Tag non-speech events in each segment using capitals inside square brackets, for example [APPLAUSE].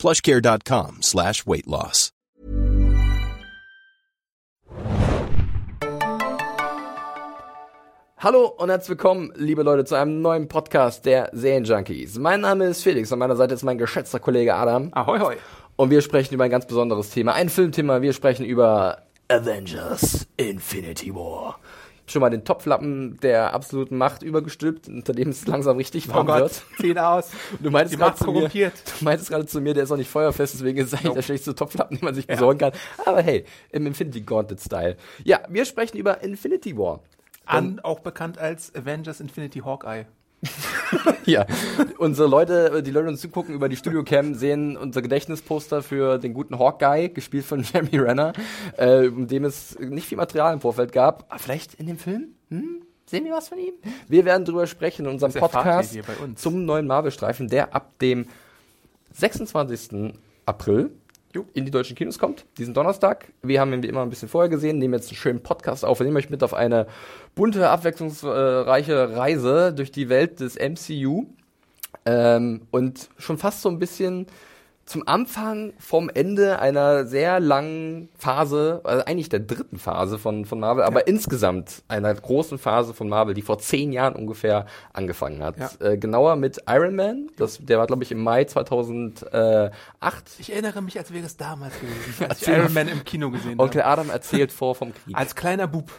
plushcare.com slash weight loss. Hallo und herzlich willkommen, liebe Leute, zu einem neuen Podcast der Serienjunkies. Mein Name ist Felix, an meiner Seite ist mein geschätzter Kollege Adam. Ahoi, hoi. Und wir sprechen über ein ganz besonderes Thema, ein Filmthema. Wir sprechen über Avengers Infinity War. Schon mal den Topflappen der absoluten Macht übergestülpt, unter dem es langsam richtig warm Oh Gott, wird. zieh ihn aus. Du meintest Die gerade zu mir, du meintest gerade zu mir, der ist auch nicht feuerfest, deswegen ist es eigentlich Nope. der schlechteste Topflappen, den man sich besorgen kann. Aber hey, im Infinity Gauntlet Style. Ja, wir sprechen über Infinity War. An, auch bekannt als Avengers Infinity Hawkeye. [LAUGHS] Ja, unsere Leute, die Leute uns zugucken über die Studiocam, sehen unser Gedächtnisposter für den guten Hawkeye, gespielt von [LAUGHS] Jeremy Renner, äh, um dem es nicht viel Material im Vorfeld gab. Aber vielleicht in dem Film? Hm? Sehen wir was von ihm? Wir werden drüber sprechen in unserem Podcast zum neuen Marvel-Streifen, der ab dem 26. April. In die deutschen Kinos kommt, diesen Donnerstag. Wir haben ihn wie immer ein bisschen vorher gesehen, nehmen jetzt einen schönen Podcast auf und nehmen euch mit auf eine bunte, abwechslungsreiche Reise durch die Welt des MCU. Ähm, und schon fast so ein bisschen zum Anfang vom Ende einer sehr langen Phase, also eigentlich der dritten Phase von, von Marvel, aber insgesamt einer großen Phase von Marvel, die vor zehn Jahren ungefähr angefangen hat. Ja. Äh, genauer mit Iron Man, das, der war glaube ich im Mai 2008. Ich erinnere mich, als wäre es damals gewesen, [LAUGHS] als ich Iron Man im Kino gesehen Onkel habe. Adam erzählt vor vom Krieg. Als kleiner Bub.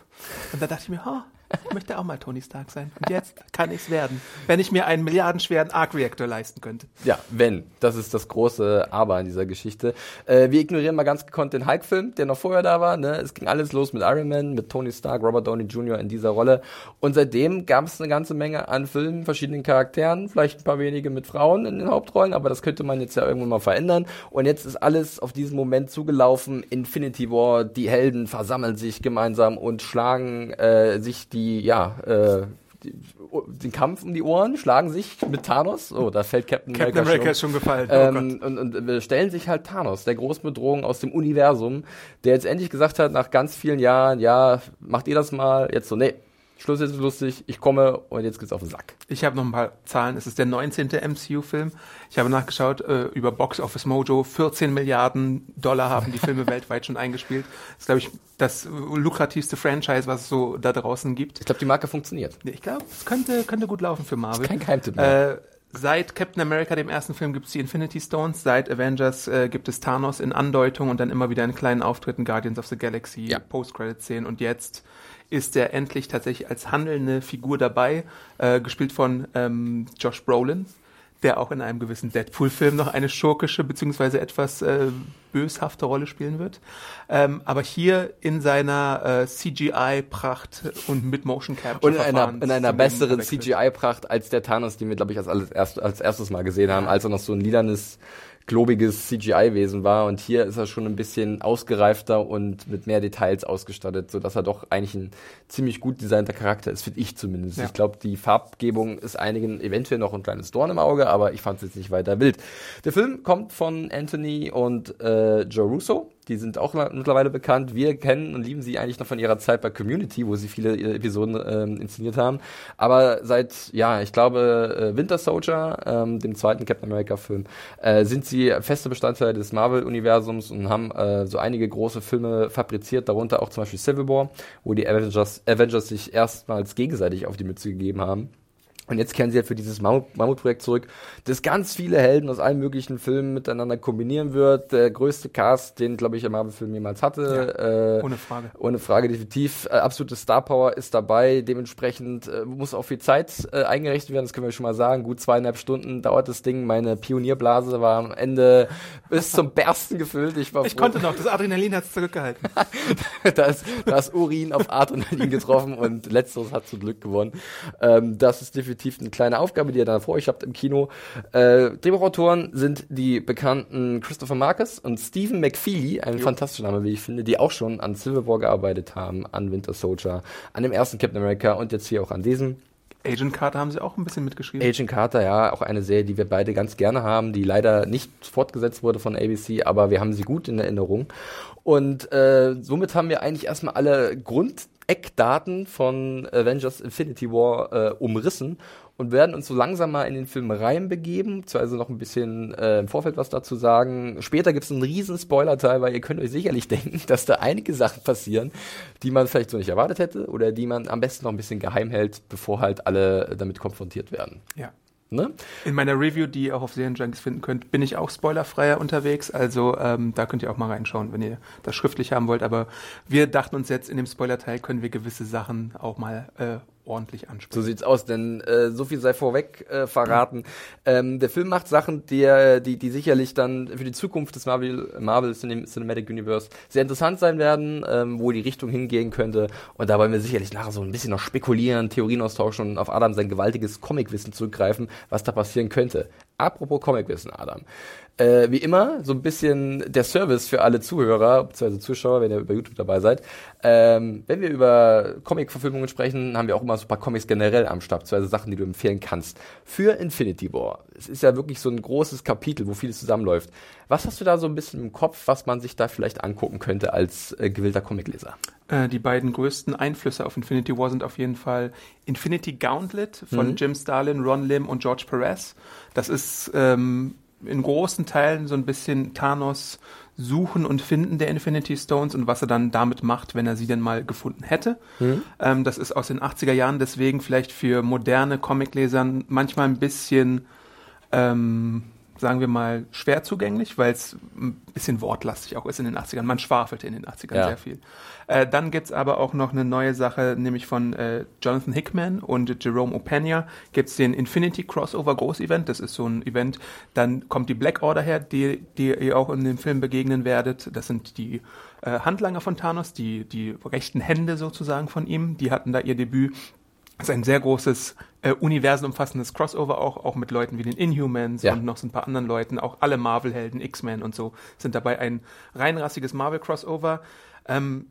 Und da dachte ich mir, ha, ich möchte auch mal Tony Stark sein. Und jetzt kann ich's werden. Wenn ich mir einen milliardenschweren Arc-Reactor leisten könnte. Ja, wenn. Das ist das große Aber in dieser Geschichte. Äh, wir ignorieren mal ganz gekonnt den Hulk-Film, der noch vorher da war. Ne? Es ging alles los mit Iron Man, mit Tony Stark, Robert Downey Jr. in dieser Rolle. Und seitdem gab es eine ganze Menge an Filmen, verschiedenen Charakteren, vielleicht ein paar wenige mit Frauen in den Hauptrollen, aber das könnte man jetzt ja irgendwann mal verändern. Und jetzt ist alles auf diesen Moment zugelaufen. Infinity War, die Helden versammeln sich gemeinsam und schlagen äh, sich die, ja, äh, die, den Kampf um die Ohren, schlagen sich mit Thanos. Oh, da fällt Captain, Captain America, America schon. ist schon gefallen. Oh Ähm, und, und äh, stellen sich halt Thanos, der Großbedrohung aus dem Universum, der jetzt endlich gesagt hat, nach ganz vielen Jahren, ja, macht ihr das mal, jetzt so, nee, Schluss jetzt ist lustig, ich komme und jetzt geht's auf den Sack. Ich habe noch ein paar Zahlen. Es ist der 19. MCU-Film. Ich habe nachgeschaut äh, über Box Office Mojo. 14 Milliarden Dollar haben die Filme [LAUGHS] weltweit schon eingespielt. Das ist, glaube ich, das äh, lukrativste Franchise, was es so da draußen gibt. Ich glaube, die Marke funktioniert. Ich glaube, es könnte, könnte gut laufen für Marvel. Kein Geheimtipp mehr. Äh, seit Captain America, dem ersten Film, gibt es die Infinity Stones. Seit Avengers äh, gibt es Thanos in Andeutung und dann immer wieder in kleinen Auftritten Guardians of the Galaxy, Ja. Post-Credit-Szenen. Und jetzt ist er endlich tatsächlich als handelnde Figur dabei, äh, gespielt von ähm, Josh Brolin, der auch in einem gewissen Deadpool-Film noch eine schurkische beziehungsweise etwas äh, böshafte Rolle spielen wird. Ähm, aber hier in seiner äh, CGI-Pracht und mit Motion Capture Und in einer, in einer besseren. CGI-Pracht als der Thanos, den wir, glaube ich, als, als erstes Mal gesehen haben, als er noch so ein lilanes, globiges CGI-Wesen war. Und hier ist er schon ein bisschen ausgereifter und mit mehr Details ausgestattet, sodass er doch eigentlich ein ziemlich gut designter Charakter ist, finde ich zumindest. Ja. Ich glaube, die Farbgebung ist einigen eventuell noch ein kleines Dorn im Auge, aber ich fand es jetzt nicht weiter wild. Der Film kommt von Anthony und äh, Joe Russo. Die sind auch mittlerweile bekannt. Wir kennen und lieben sie eigentlich noch von ihrer Zeit bei Community, wo sie viele äh, Episoden ähm, inszeniert haben. Aber seit, ja, ich glaube, äh, Winter Soldier, ähm, dem zweiten Captain America-Film, äh, sind sie feste Bestandteil des Marvel-Universums und haben äh, so einige große Filme fabriziert, darunter auch zum Beispiel Civil War, wo die Avengers, Avengers sich erstmals gegenseitig auf die Mütze gegeben haben. Und jetzt kehren sie halt für dieses Mammut- Mammutprojekt zurück, das ganz viele Helden aus allen möglichen Filmen miteinander kombinieren wird. Der größte Cast, den, glaube ich, der Marvel-Film jemals hatte. äh, Ohne Frage. ohne Frage, definitiv. Äh, absolute Star Power ist dabei. Dementsprechend äh, muss auch viel Zeit äh, eingerechnet werden. Das können wir schon mal sagen. Gut zweieinhalb Stunden dauert das Ding. Meine Pionierblase war am Ende bis zum Bersten gefüllt. Ich war Ich froh. konnte noch, das Adrenalin hat es zurückgehalten. [LAUGHS] da, ist, da ist Urin auf Adrenalin getroffen und letzteres hat zum Glück gewonnen. Ähm, das ist definitiv definitiv eine kleine Aufgabe, die ihr dann vor euch habt im Kino. Äh, Drehbuchautoren sind die bekannten Christopher Marcus und Stephen McFeely, ein jo. fantastischer Name, wie ich finde, die auch schon an Civil War gearbeitet haben, an Winter Soldier, an dem ersten Captain America und jetzt hier auch an diesem. Agent Carter haben sie auch ein bisschen mitgeschrieben. Agent Carter, ja, auch eine Serie, die wir beide ganz gerne haben, die leider nicht fortgesetzt wurde von ABC, aber wir haben sie gut in Erinnerung. Und äh, somit haben wir eigentlich erstmal alle Grundeckdaten von Avengers Infinity War äh, umrissen und werden uns so langsam mal in den Film reinbegeben, also noch ein bisschen äh, im Vorfeld was dazu sagen. Später gibt es einen riesen Spoiler-Teil, weil ihr könnt euch sicherlich [LAUGHS] denken, dass da einige Sachen passieren, die man vielleicht so nicht erwartet hätte oder die man am besten noch ein bisschen geheim hält, bevor halt alle damit konfrontiert werden. Ja. Ne? In meiner Review, die ihr auch auf Serienjunkies finden könnt, bin ich auch spoilerfreier unterwegs. Also ähm, da könnt ihr auch mal reinschauen, wenn ihr das schriftlich haben wollt. Aber wir dachten uns jetzt, in dem Spoiler-Teil können wir gewisse Sachen auch mal äh, ordentlich ansprechen. So sieht's aus, denn äh, so viel sei vorweg äh, verraten. Ähm, der Film macht Sachen, die, die, die sicherlich dann für die Zukunft des Marvel, Marvel Cinematic Universe sehr interessant sein werden, ähm, wo die Richtung hingehen könnte. Und da wollen wir sicherlich nachher so ein bisschen noch spekulieren, Theorien austauschen und auf Adam sein gewaltiges Comicwissen zurückgreifen, was da passieren könnte. Apropos Comicwissen, Adam. Äh, wie immer, so ein bisschen der Service für alle Zuhörer, bzw. Zuschauer, wenn ihr über YouTube dabei seid. Ähm, wenn wir über Comic-Verfilmungen sprechen, haben wir auch immer so ein paar Comics generell am Start, beziehungsweise Sachen, die du empfehlen kannst. Für Infinity War. Es ist ja wirklich so ein großes Kapitel, wo vieles zusammenläuft. Was hast du da so ein bisschen im Kopf, was man sich da vielleicht angucken könnte als äh, gewillter Comicleser? Äh, die beiden größten Einflüsse auf Infinity War sind auf jeden Fall Infinity Gauntlet von mhm. Jim Starlin, Ron Lim und George Perez. Das ist ähm, in großen Teilen so ein bisschen Thanos Suchen und Finden der Infinity Stones und was er dann damit macht, wenn er sie denn mal gefunden hätte. Mhm. Ähm, das ist aus den 80er Jahren, deswegen vielleicht für moderne Comiclesern manchmal ein bisschen ähm, sagen wir mal, schwer zugänglich, weil es ein bisschen wortlastig auch ist in den 80ern. Man schwafelte in den 80ern ja. sehr viel. Äh, dann gibt's aber auch noch eine neue Sache, nämlich von äh, Jonathan Hickman und Jerome Opeña gibt's den Infinity Crossover Groß-Event. Das ist so ein Event, dann kommt die Black Order her, die, die ihr auch in dem Film begegnen werdet. Das sind die äh, Handlanger von Thanos, die, die rechten Hände sozusagen von ihm. Die hatten da ihr Debüt das ist ein sehr großes äh, universenumfassendes Crossover auch, auch mit Leuten wie den Inhumans ja. und noch so ein paar anderen Leuten, auch alle Marvel-Helden, X-Men und so, sind dabei ein reinrassiges Marvel-Crossover. Ähm,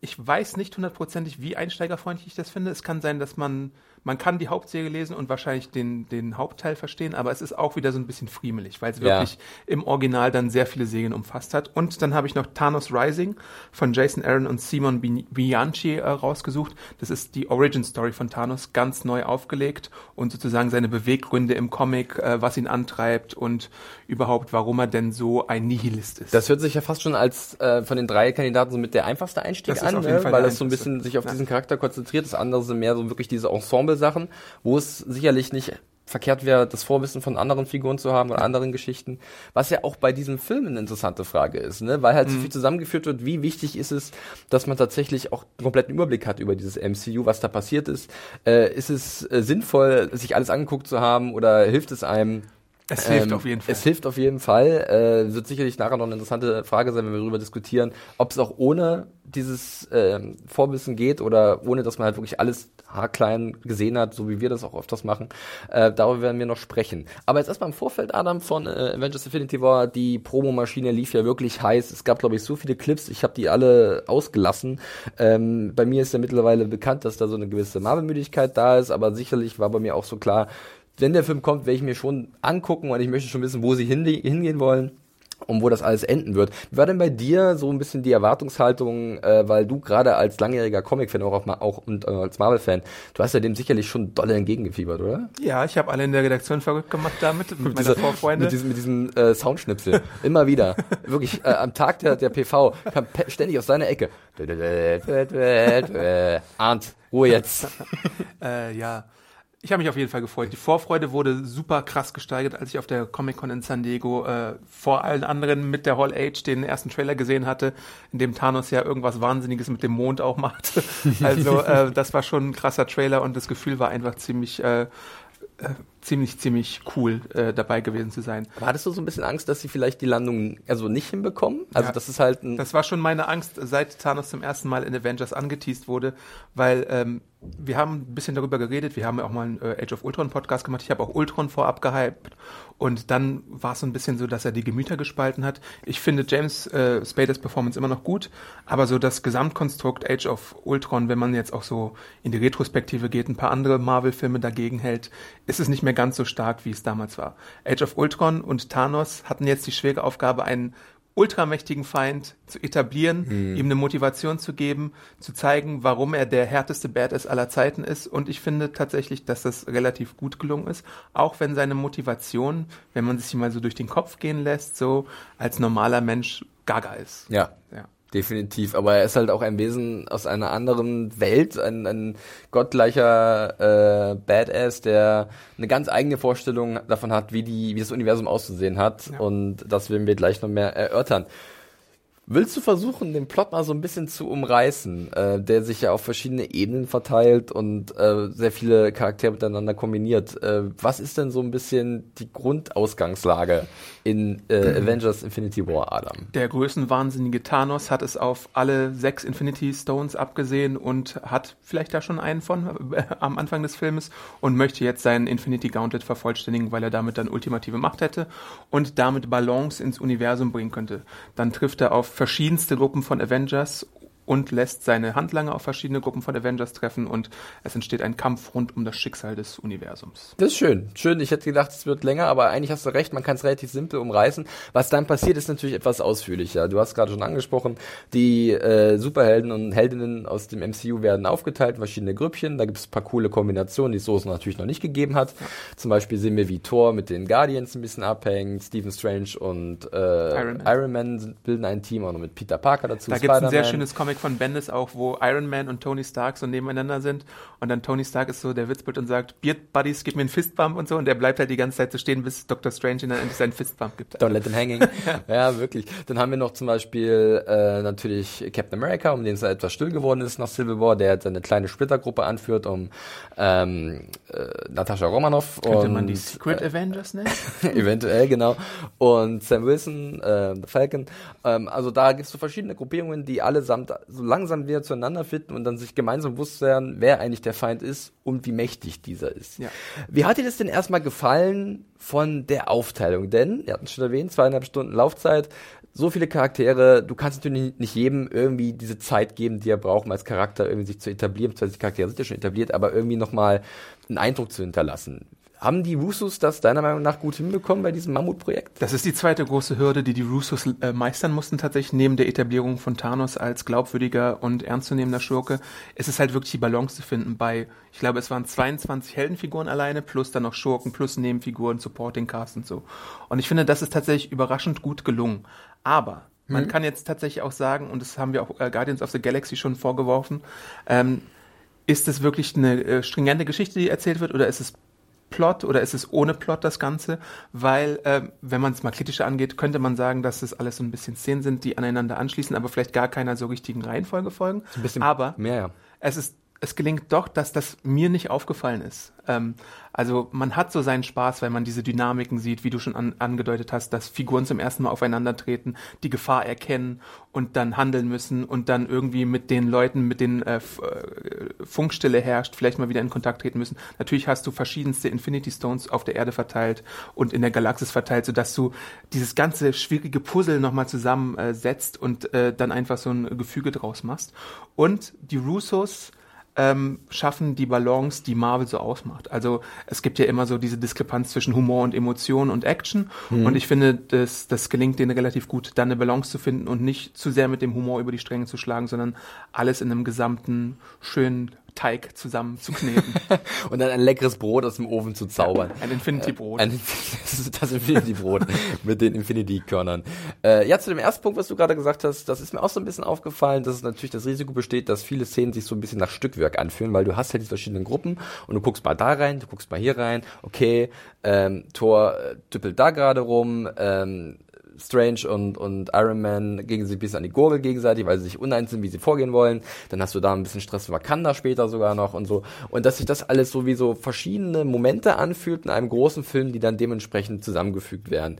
ich weiß nicht hundertprozentig, wie einsteigerfreundlich ich das finde. Es kann sein, dass man man kann die Hauptserie lesen und wahrscheinlich den, den Hauptteil verstehen, aber es ist auch wieder so ein bisschen friemelig, weil es ja. wirklich im Original dann sehr viele Serien umfasst hat. Und dann habe ich noch Thanos Rising von Jason Aaron und Simon Bianchi äh, rausgesucht. Das ist die Origin Story von Thanos, ganz neu aufgelegt und sozusagen seine Beweggründe im Comic, äh, was ihn antreibt und überhaupt, warum er denn so ein Nihilist ist. Das hört sich ja fast schon als äh, von den drei Kandidaten so mit der einfachste Einstieg an, ne? weil das so ein bisschen sich auf ja. diesen Charakter konzentriert. Das andere sind mehr so wirklich diese Ensemble Sachen, wo es sicherlich nicht verkehrt wäre, das Vorwissen von anderen Figuren zu haben oder anderen Geschichten, was ja auch bei diesem Film eine interessante Frage ist, ne? weil halt mhm. so viel zusammengeführt wird, wie wichtig ist es, dass man tatsächlich auch einen kompletten Überblick hat über dieses MCU, was da passiert ist. Äh, ist es äh, sinnvoll, sich alles angeguckt zu haben oder hilft es einem, es hilft ähm, auf jeden Fall. Es hilft auf jeden Fall. Äh, wird sicherlich nachher noch eine interessante Frage sein, wenn wir darüber diskutieren, ob es auch ohne dieses ähm, Vorwissen geht oder ohne, dass man halt wirklich alles haarklein gesehen hat, so wie wir das auch öfters machen. Äh, darüber werden wir noch sprechen. Aber jetzt erstmal im Vorfeld, Adam, von äh, Avengers Infinity War, die Promomaschine lief ja wirklich heiß. Es gab, glaube ich, so viele Clips, ich habe die alle ausgelassen. Ähm, bei mir ist ja mittlerweile bekannt, dass da so eine gewisse Marvel-Müdigkeit da ist, aber sicherlich war bei mir auch so klar, wenn der Film kommt, werde ich mir schon angucken und ich möchte schon wissen, wo sie hingehen wollen und wo das alles enden wird. Wie war denn bei dir so ein bisschen die Erwartungshaltung, äh, weil du gerade als langjähriger Comic-Fan auch, auch und äh, als Marvel-Fan, du hast ja dem sicherlich schon dolle entgegengefiebert, oder? Ja, ich habe alle in der Redaktion verrückt gemacht damit, mit, [LAUGHS] mit meiner Vorfreunde. Mit diesem, mit diesem äh, Soundschnipsel. Immer wieder. [LAUGHS] Wirklich, äh, am Tag der, der PV kam ständig aus seiner Ecke. [LAUGHS] Arndt, Ruhe jetzt. äh, ja ich habe mich auf jeden Fall gefreut. Die Vorfreude wurde super krass gesteigert, als ich auf der Comic-Con in San Diego äh, vor allen anderen mit der Hall Age den ersten Trailer gesehen hatte, in dem Thanos ja irgendwas Wahnsinniges mit dem Mond auch macht. [LAUGHS] Also äh, das war schon ein krasser Trailer und das Gefühl war einfach ziemlich äh, äh, ziemlich, ziemlich cool äh, dabei gewesen zu sein. Aber hattest du so ein bisschen Angst, dass sie vielleicht die Landung also nicht hinbekommen? Also Ja. das ist halt ein Das war schon meine Angst, seit Thanos zum ersten Mal in Avengers angeteased wurde, weil ähm, wir haben ein bisschen darüber geredet, wir haben ja auch mal einen äh, Age of Ultron Podcast gemacht, ich habe auch Ultron vorab gehypt und dann war es so ein bisschen so, dass er die Gemüter gespalten hat. Ich finde James äh, Spaders Performance immer noch gut, aber so das Gesamtkonstrukt Age of Ultron, wenn man jetzt auch so in die Retrospektive geht, ein paar andere Marvel-Filme dagegen hält, ist es nicht mehr ganz so stark, wie es damals war. Age of Ultron und Thanos hatten jetzt die schwere Aufgabe, einen ultramächtigen Feind zu etablieren, ihm eine Motivation zu geben, zu zeigen, warum er der härteste Badass aller Zeiten ist. Und ich finde tatsächlich, dass das relativ gut gelungen ist, auch wenn seine Motivation, wenn man sich mal so durch den Kopf gehen lässt, so als normaler Mensch gaga ist. ja. Ja. Definitiv, aber er ist halt auch ein Wesen aus einer anderen Welt, ein, ein gottgleicher äh, Badass, der eine ganz eigene Vorstellung davon hat, wie, die, wie das Universum auszusehen hat. Ja. Und das werden wir gleich noch mehr erörtern. Willst du versuchen, den Plot mal so ein bisschen zu umreißen, äh, der sich ja auf verschiedene Ebenen verteilt und äh, sehr viele Charaktere miteinander kombiniert? Äh, was ist denn so ein bisschen die Grundausgangslage in äh, Avengers Infinity War, Adam? Der größenwahnsinnige Thanos hat es auf alle sechs Infinity Stones abgesehen und hat vielleicht da schon einen von äh, [LAUGHS] am Anfang des Filmes und möchte jetzt seinen Infinity Gauntlet vervollständigen, weil er damit dann ultimative Macht hätte und damit Balance ins Universum bringen könnte. Dann trifft er auf verschiedenste Gruppen von Avengers und lässt seine Handlanger auf verschiedene Gruppen von Avengers treffen und es entsteht ein Kampf rund um das Schicksal des Universums. Das ist schön. Schön. Ich hätte gedacht, es wird länger, aber eigentlich hast du recht, man kann es relativ simpel umreißen. Was dann passiert, ist natürlich etwas ausführlicher. Du hast gerade schon angesprochen, die äh, Superhelden und Heldinnen aus dem MCU werden aufgeteilt in verschiedene Grüppchen. Da gibt es ein paar coole Kombinationen, die es so natürlich noch nicht gegeben hat. Zum Beispiel sehen wir, wie Thor mit den Guardians ein bisschen abhängt, Stephen Strange und äh, Iron Man. Iron Man bilden ein Team, auch noch mit Peter Parker dazu. Da gibt es ein sehr schönes Comic von Bendis auch, wo Iron Man und Tony Stark so nebeneinander sind und dann Tony Stark ist so der Witzbild und sagt, Beard Buddies, gib mir einen Fistbump und so und der bleibt halt die ganze Zeit so stehen, bis Dr. Strange ihm dann endlich seinen Fistbump gibt. Don't let them hanging. [LAUGHS] ja. wirklich. Dann haben wir noch zum Beispiel äh, natürlich Captain America, um den es etwas still geworden ist nach Civil War, der jetzt eine kleine Splittergruppe anführt, um ähm, äh, Natascha Romanoff Könnte und man die Secret Avengers nennen? [LAUGHS] eventuell, genau. Und Sam Wilson, äh, The Falcon. Ähm, also da gibt es so verschiedene Gruppierungen, die allesamt so langsam wieder zueinander finden und dann sich gemeinsam bewusst werden, wer eigentlich der Feind ist und wie mächtig dieser ist. Ja. Wie hat dir das denn erstmal gefallen von der Aufteilung? Denn, ihr hatten schon erwähnt, zweieinhalb Stunden Laufzeit, so viele Charaktere, du kannst natürlich nicht jedem irgendwie diese Zeit geben, die er braucht, um als Charakter irgendwie sich zu etablieren, beziehungsweise die Charaktere sind ja schon etabliert, aber irgendwie nochmal einen Eindruck zu hinterlassen. Haben die Russos das deiner Meinung nach gut hinbekommen bei diesem Mammutprojekt? Das ist die zweite große Hürde, die die Russos äh, meistern mussten tatsächlich, neben der Etablierung von Thanos als glaubwürdiger und ernstzunehmender Schurke. Es ist halt wirklich die Balance zu finden bei, ich glaube, es waren 22 Heldenfiguren alleine, plus dann noch Schurken, plus Nebenfiguren, Supporting Cast und so. Und ich finde, das ist tatsächlich überraschend gut gelungen. Aber man kann jetzt tatsächlich auch sagen, und das haben wir auch äh, Guardians of the Galaxy schon vorgeworfen, ähm, ist es wirklich eine äh, stringente Geschichte, die erzählt wird, oder ist es Plot oder ist es ohne Plot das Ganze? Weil, ähm, wenn man es mal kritischer angeht, könnte man sagen, dass das alles so ein bisschen Szenen sind, die aneinander anschließen, aber vielleicht gar keiner so richtigen Reihenfolge folgen. ein bisschen aber mehr, ja. es ist es gelingt doch, dass das mir nicht aufgefallen ist. Ähm, also man hat so seinen Spaß, weil man diese Dynamiken sieht, wie du schon an, angedeutet hast, dass Figuren zum ersten Mal aufeinandertreten, die Gefahr erkennen und dann handeln müssen und dann irgendwie mit den Leuten, mit denen äh, äh, Funkstille herrscht, vielleicht mal wieder in Kontakt treten müssen. Natürlich hast du verschiedenste Infinity Stones auf der Erde verteilt und in der Galaxis verteilt, sodass du dieses ganze schwierige Puzzle nochmal zusammensetzt und äh, dann einfach so ein Gefüge draus machst. Und die Russos ähm, schaffen die Balance, die Marvel so ausmacht. Also es gibt ja immer so diese Diskrepanz zwischen Humor und Emotion und Action. Und ich finde, das, das gelingt denen relativ gut, da eine Balance zu finden und nicht zu sehr mit dem Humor über die Stränge zu schlagen, sondern alles in einem gesamten schönen Teig zusammen zu kneten. [LAUGHS] Und dann ein leckeres Brot aus dem Ofen zu zaubern. Ein Infinity-Brot. Das Infinity-Brot [LAUGHS] mit den Infinity-Körnern. Äh, ja, zu dem ersten Punkt, was du gerade gesagt hast, das ist mir auch so ein bisschen aufgefallen, dass es natürlich das Risiko besteht, dass viele Szenen sich so ein bisschen nach Stückwerk anfühlen, weil du hast halt die verschiedenen Gruppen und du guckst mal da rein, du guckst mal hier rein, okay, ähm, Thor äh, düppelt da gerade rum, ähm, Strange und, und Iron Man gegen sich ein bisschen an die Gurgel gegenseitig, weil sie sich uneins sind, wie sie vorgehen wollen. Dann hast du da ein bisschen Stress für Wakanda später sogar noch und so. Und dass sich das alles so wie so verschiedene Momente anfühlt in einem großen Film, die dann dementsprechend zusammengefügt werden.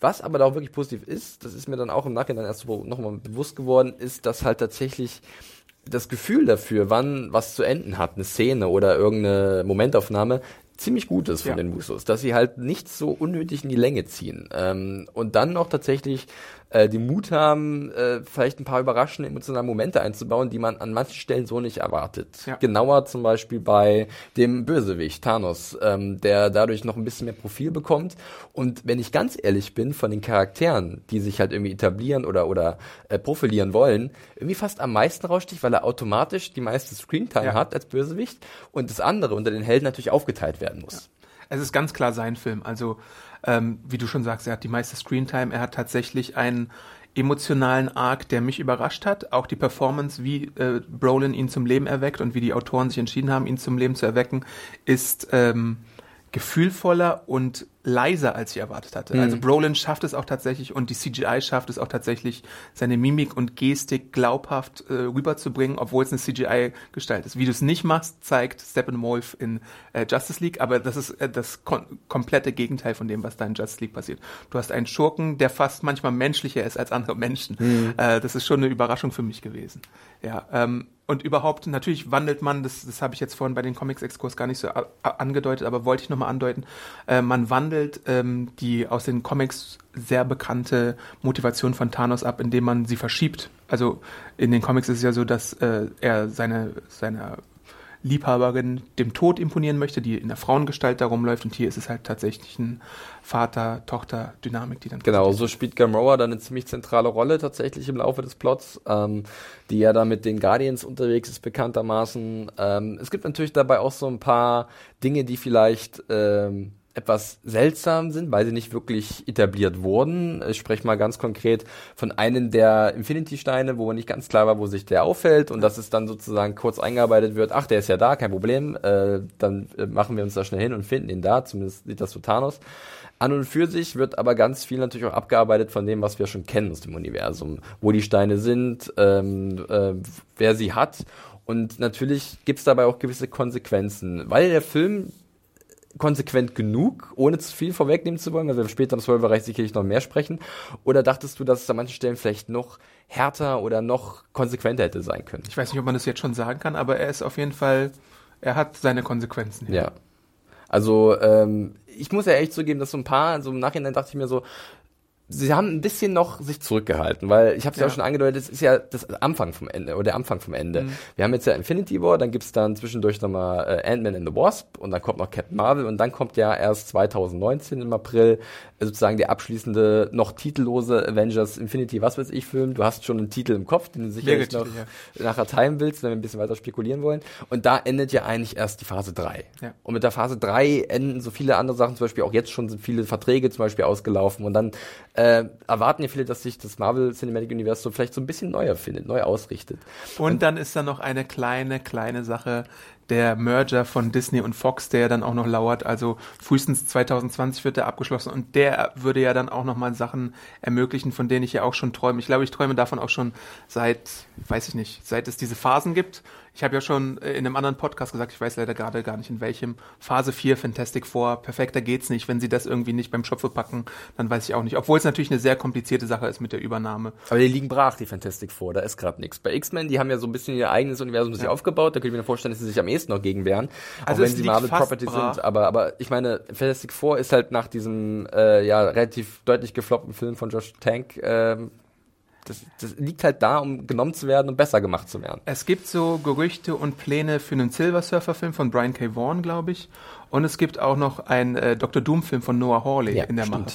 Was aber da auch wirklich positiv ist, das ist mir dann auch im Nachhinein erst so nochmal bewusst geworden, ist, dass halt tatsächlich das Gefühl dafür, wann was zu enden hat, eine Szene oder irgendeine Momentaufnahme, ziemlich gut ist von ja. den Musos, dass sie halt nicht so unnötig in die Länge ziehen. Ähm, und dann noch tatsächlich äh, den Mut haben, äh, vielleicht ein paar überraschende emotionale Momente einzubauen, die man an manchen Stellen so nicht erwartet. Ja. Genauer zum Beispiel bei dem Bösewicht Thanos, ähm, der dadurch noch ein bisschen mehr Profil bekommt. Und wenn ich ganz ehrlich bin, von den Charakteren, die sich halt irgendwie etablieren oder, oder äh, profilieren wollen, irgendwie fast am meisten raussticht, weil er automatisch die meiste Screentime ja. hat als Bösewicht und das andere unter den Helden natürlich aufgeteilt werden muss. Ja. Es ist ganz klar sein Film. Also ähm, wie du schon sagst, er hat die meiste Screentime. Er hat tatsächlich einen emotionalen Arc, der mich überrascht hat. Auch die Performance, wie äh, Brolin ihn zum Leben erweckt und wie die Autoren sich entschieden haben, ihn zum Leben zu erwecken, ist ähm, gefühlvoller und leiser, als ich erwartet hatte. Mhm. Also Brolin schafft es auch tatsächlich und die CGI schafft es auch tatsächlich, seine Mimik und Gestik glaubhaft äh, rüberzubringen, obwohl es eine CGI-Gestalt ist. Wie du es nicht machst, zeigt Steppenwolf in äh, Justice League, aber das ist äh, das komplette Gegenteil von dem, was da in Justice League passiert. Du hast einen Schurken, der fast manchmal menschlicher ist als andere Menschen. Mhm. Äh, das ist schon eine Überraschung für mich gewesen. Ja, ähm, und überhaupt, natürlich wandelt man, das, das habe ich jetzt vorhin bei den Comics-Exkurs gar nicht so angedeutet, aber wollte ich nochmal andeuten, äh, man wandelt ähm, die aus den Comics sehr bekannte Motivation von Thanos ab, indem man sie verschiebt. Also in den Comics ist es ja so, dass äh, er seine, seine Liebhaberin dem Tod imponieren möchte, die in der Frauengestalt da rumläuft. Und hier ist es halt tatsächlich ein Vater-Tochter-Dynamik, die dann. Genau, so spielt Gamora dann eine ziemlich zentrale Rolle tatsächlich im Laufe des Plots, ähm, die ja da mit den Guardians unterwegs ist, bekanntermaßen. Ähm, es gibt natürlich dabei auch so ein paar Dinge, die vielleicht. Ähm, etwas seltsam sind, weil sie nicht wirklich etabliert wurden. Ich spreche mal ganz konkret von einem der Infinity-Steine, wo nicht ganz klar war, wo sich der auffällt und dass es dann sozusagen kurz eingearbeitet wird, ach, der ist ja da, kein Problem, äh, dann äh, machen wir uns da schnell hin und finden ihn da, zumindest sieht das so Thanos. An und für sich wird aber ganz viel natürlich auch abgearbeitet von dem, was wir schon kennen aus dem Universum, wo die Steine sind, ähm, äh, wer sie hat. Und natürlich gibt es dabei auch gewisse Konsequenzen, weil der Film konsequent genug, ohne zu viel vorwegnehmen zu wollen, weil wir später im Spoilerbereich sicherlich noch mehr sprechen? Oder dachtest du, dass es an manchen Stellen vielleicht noch härter oder noch konsequenter hätte sein können? Ich weiß nicht, ob man das jetzt schon sagen kann, aber er ist auf jeden Fall, er hat seine Konsequenzen. Ja. Also, ähm, ich muss ja echt zugeben, dass so ein paar, so im Nachhinein dachte ich mir so, sie haben ein bisschen noch sich zurückgehalten, weil ich habe es ja. ja. auch schon angedeutet, es ist ja das Anfang vom Ende oder der Anfang vom Ende. Mhm. Wir haben jetzt ja Infinity War, dann gibt's dann zwischendurch nochmal äh, Ant-Man and the Wasp und dann kommt noch Captain Marvel und dann kommt ja erst 2019 im April äh, sozusagen der abschließende, noch titellose Avengers Infinity, was weiß ich, Film. Du hast schon einen Titel im Kopf, den du sicherlich noch ja. nachher teilen willst, wenn wir ein bisschen weiter spekulieren wollen. Und da endet ja eigentlich erst die Phase 3. Ja. Und mit der Phase 3 enden so viele andere Sachen, zum Beispiel auch jetzt schon sind viele Verträge zum Beispiel ausgelaufen und dann äh, erwarten ja viele, dass sich das Marvel Cinematic Universum vielleicht so ein bisschen neu erfindet, neu ausrichtet. Und, und dann ist da noch eine kleine, kleine Sache, der Merger von Disney und Fox, der dann auch noch lauert. Also frühestens 2020 wird der abgeschlossen und der würde ja dann auch nochmal Sachen ermöglichen, von denen ich ja auch schon träume. Ich glaube, ich träume davon auch schon seit, weiß ich nicht, seit es diese Phasen gibt ich habe ja schon äh, in einem anderen Podcast gesagt, ich weiß leider gerade gar nicht in welchem, Phase 4 Fantastic Four, perfekter geht's nicht. Wenn sie das irgendwie nicht beim Schopfe packen, dann weiß ich auch nicht. Obwohl es natürlich eine sehr komplizierte Sache ist mit der Übernahme. Aber die liegen brach, die Fantastic Four, da ist gerade nichts. Bei X-Men, die haben ja so ein bisschen ihr eigenes Universum sich ja. aufgebaut, da könnte ich mir vorstellen, dass sie sich am ehesten noch gegen wehren. Also auch wenn sie Marvel Property brach. sind. Aber, aber ich meine, Fantastic Four ist halt nach diesem äh, ja relativ deutlich gefloppten Film von Josh Tank ähm, das, das liegt halt da, um genommen zu werden und besser gemacht zu werden. Es gibt so Gerüchte und Pläne für einen Silver Surfer Film von Brian K. Vaughan, glaube ich. Und es gibt auch noch einen äh, Dr. Doom Film von Noah Hawley ja, in der Mache.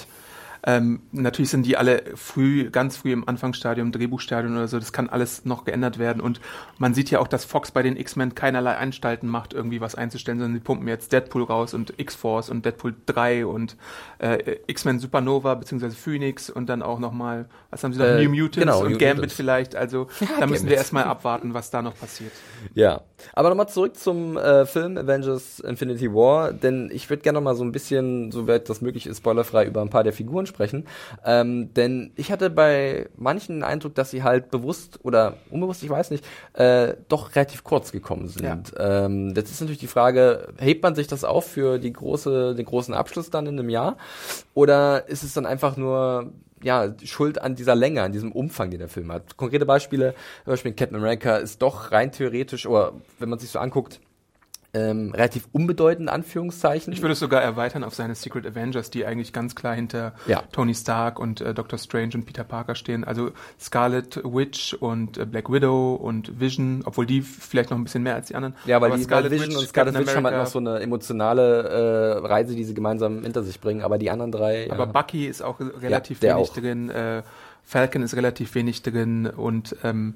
Ähm, natürlich sind die alle früh, ganz früh im Anfangsstadium, Drehbuchstadium oder so. Das kann alles noch geändert werden. Und man sieht ja auch, dass Fox bei den X-Men keinerlei Anstalten macht, irgendwie was einzustellen, sondern sie pumpen jetzt Deadpool raus und X-Force und Deadpool 3 und äh, X-Men Supernova beziehungsweise Phoenix und dann auch nochmal, was haben sie noch, äh, New Mutants genau, und New Gambit Mutants. vielleicht. Also [LAUGHS] ja, da müssen Gambit. wir erstmal abwarten, was da noch passiert. Ja. Aber nochmal zurück zum äh, Film Avengers Infinity War, denn ich würde gerne noch mal so ein bisschen, soweit das möglich ist, spoilerfrei über ein paar der Figuren sprechen. Ähm, denn ich hatte bei manchen den Eindruck, dass sie halt bewusst oder unbewusst, ich weiß nicht, äh, doch relativ kurz gekommen sind. Ja. Ähm, jetzt ist natürlich die Frage, hebt man sich das auf für die große, den großen Abschluss dann in einem Jahr? Oder ist es dann einfach nur ja, Schuld an dieser Länge, an diesem Umfang, den der Film hat. Konkrete Beispiele, zum Beispiel Captain America ist doch rein theoretisch, oder wenn man sich so anguckt, ähm, relativ unbedeutend, Anführungszeichen. Ich würde es sogar erweitern auf seine Secret Avengers, die eigentlich ganz klar hinter ja. Tony Stark und äh, Doctor Strange und Peter Parker stehen. Also Scarlet Witch und äh, Black Widow und Vision, obwohl die vielleicht noch ein bisschen mehr als die anderen. Ja, weil aber die Scarlet Vision Witch, und Scarlet Witch haben halt noch so eine emotionale äh, Reise, die sie gemeinsam hinter sich bringen, aber die anderen drei. Aber ja. Bucky ist auch relativ ja, wenig auch. drin, äh, Falcon ist relativ wenig drin und ähm,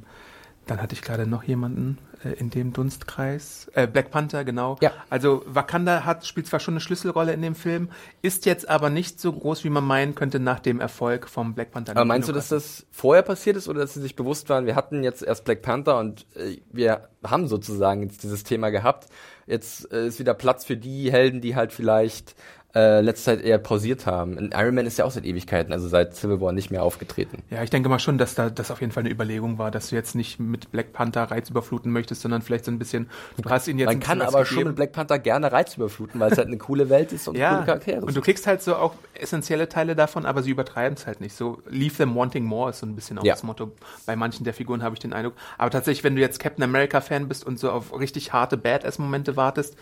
dann hatte ich gerade noch jemanden äh, in dem Dunstkreis. Äh, Black Panther, genau. Ja. Also Wakanda hat, spielt zwar schon eine Schlüsselrolle in dem Film, ist jetzt aber nicht so groß, wie man meinen könnte nach dem Erfolg vom Black Panther. Aber meinst du, dass das vorher passiert ist oder dass sie sich bewusst waren, wir hatten jetzt erst Black Panther und äh, wir haben sozusagen jetzt dieses Thema gehabt. Jetzt äh, ist wieder Platz für die Helden, die halt vielleicht äh, letzte Zeit eher pausiert haben. Iron Man ist ja auch seit Ewigkeiten, also seit Civil War nicht mehr aufgetreten. Ja, ich denke mal schon, dass da das auf jeden Fall eine Überlegung war, dass du jetzt nicht mit Black Panther Reiz überfluten möchtest, sondern vielleicht so ein bisschen, du hast ihn jetzt Man kann aber schon mit Black Panther gerne Reiz überfluten, weil es halt eine coole Welt ist und ja, coole Charaktere. Und du kriegst halt so auch essentielle Teile davon, aber sie übertreiben es halt nicht. So leave them wanting more ist so ein bisschen auch ja. das Motto. Bei manchen der Figuren habe ich den Eindruck. Aber tatsächlich, wenn du jetzt Captain America Fan bist und so auf richtig harte Badass-Momente wartest,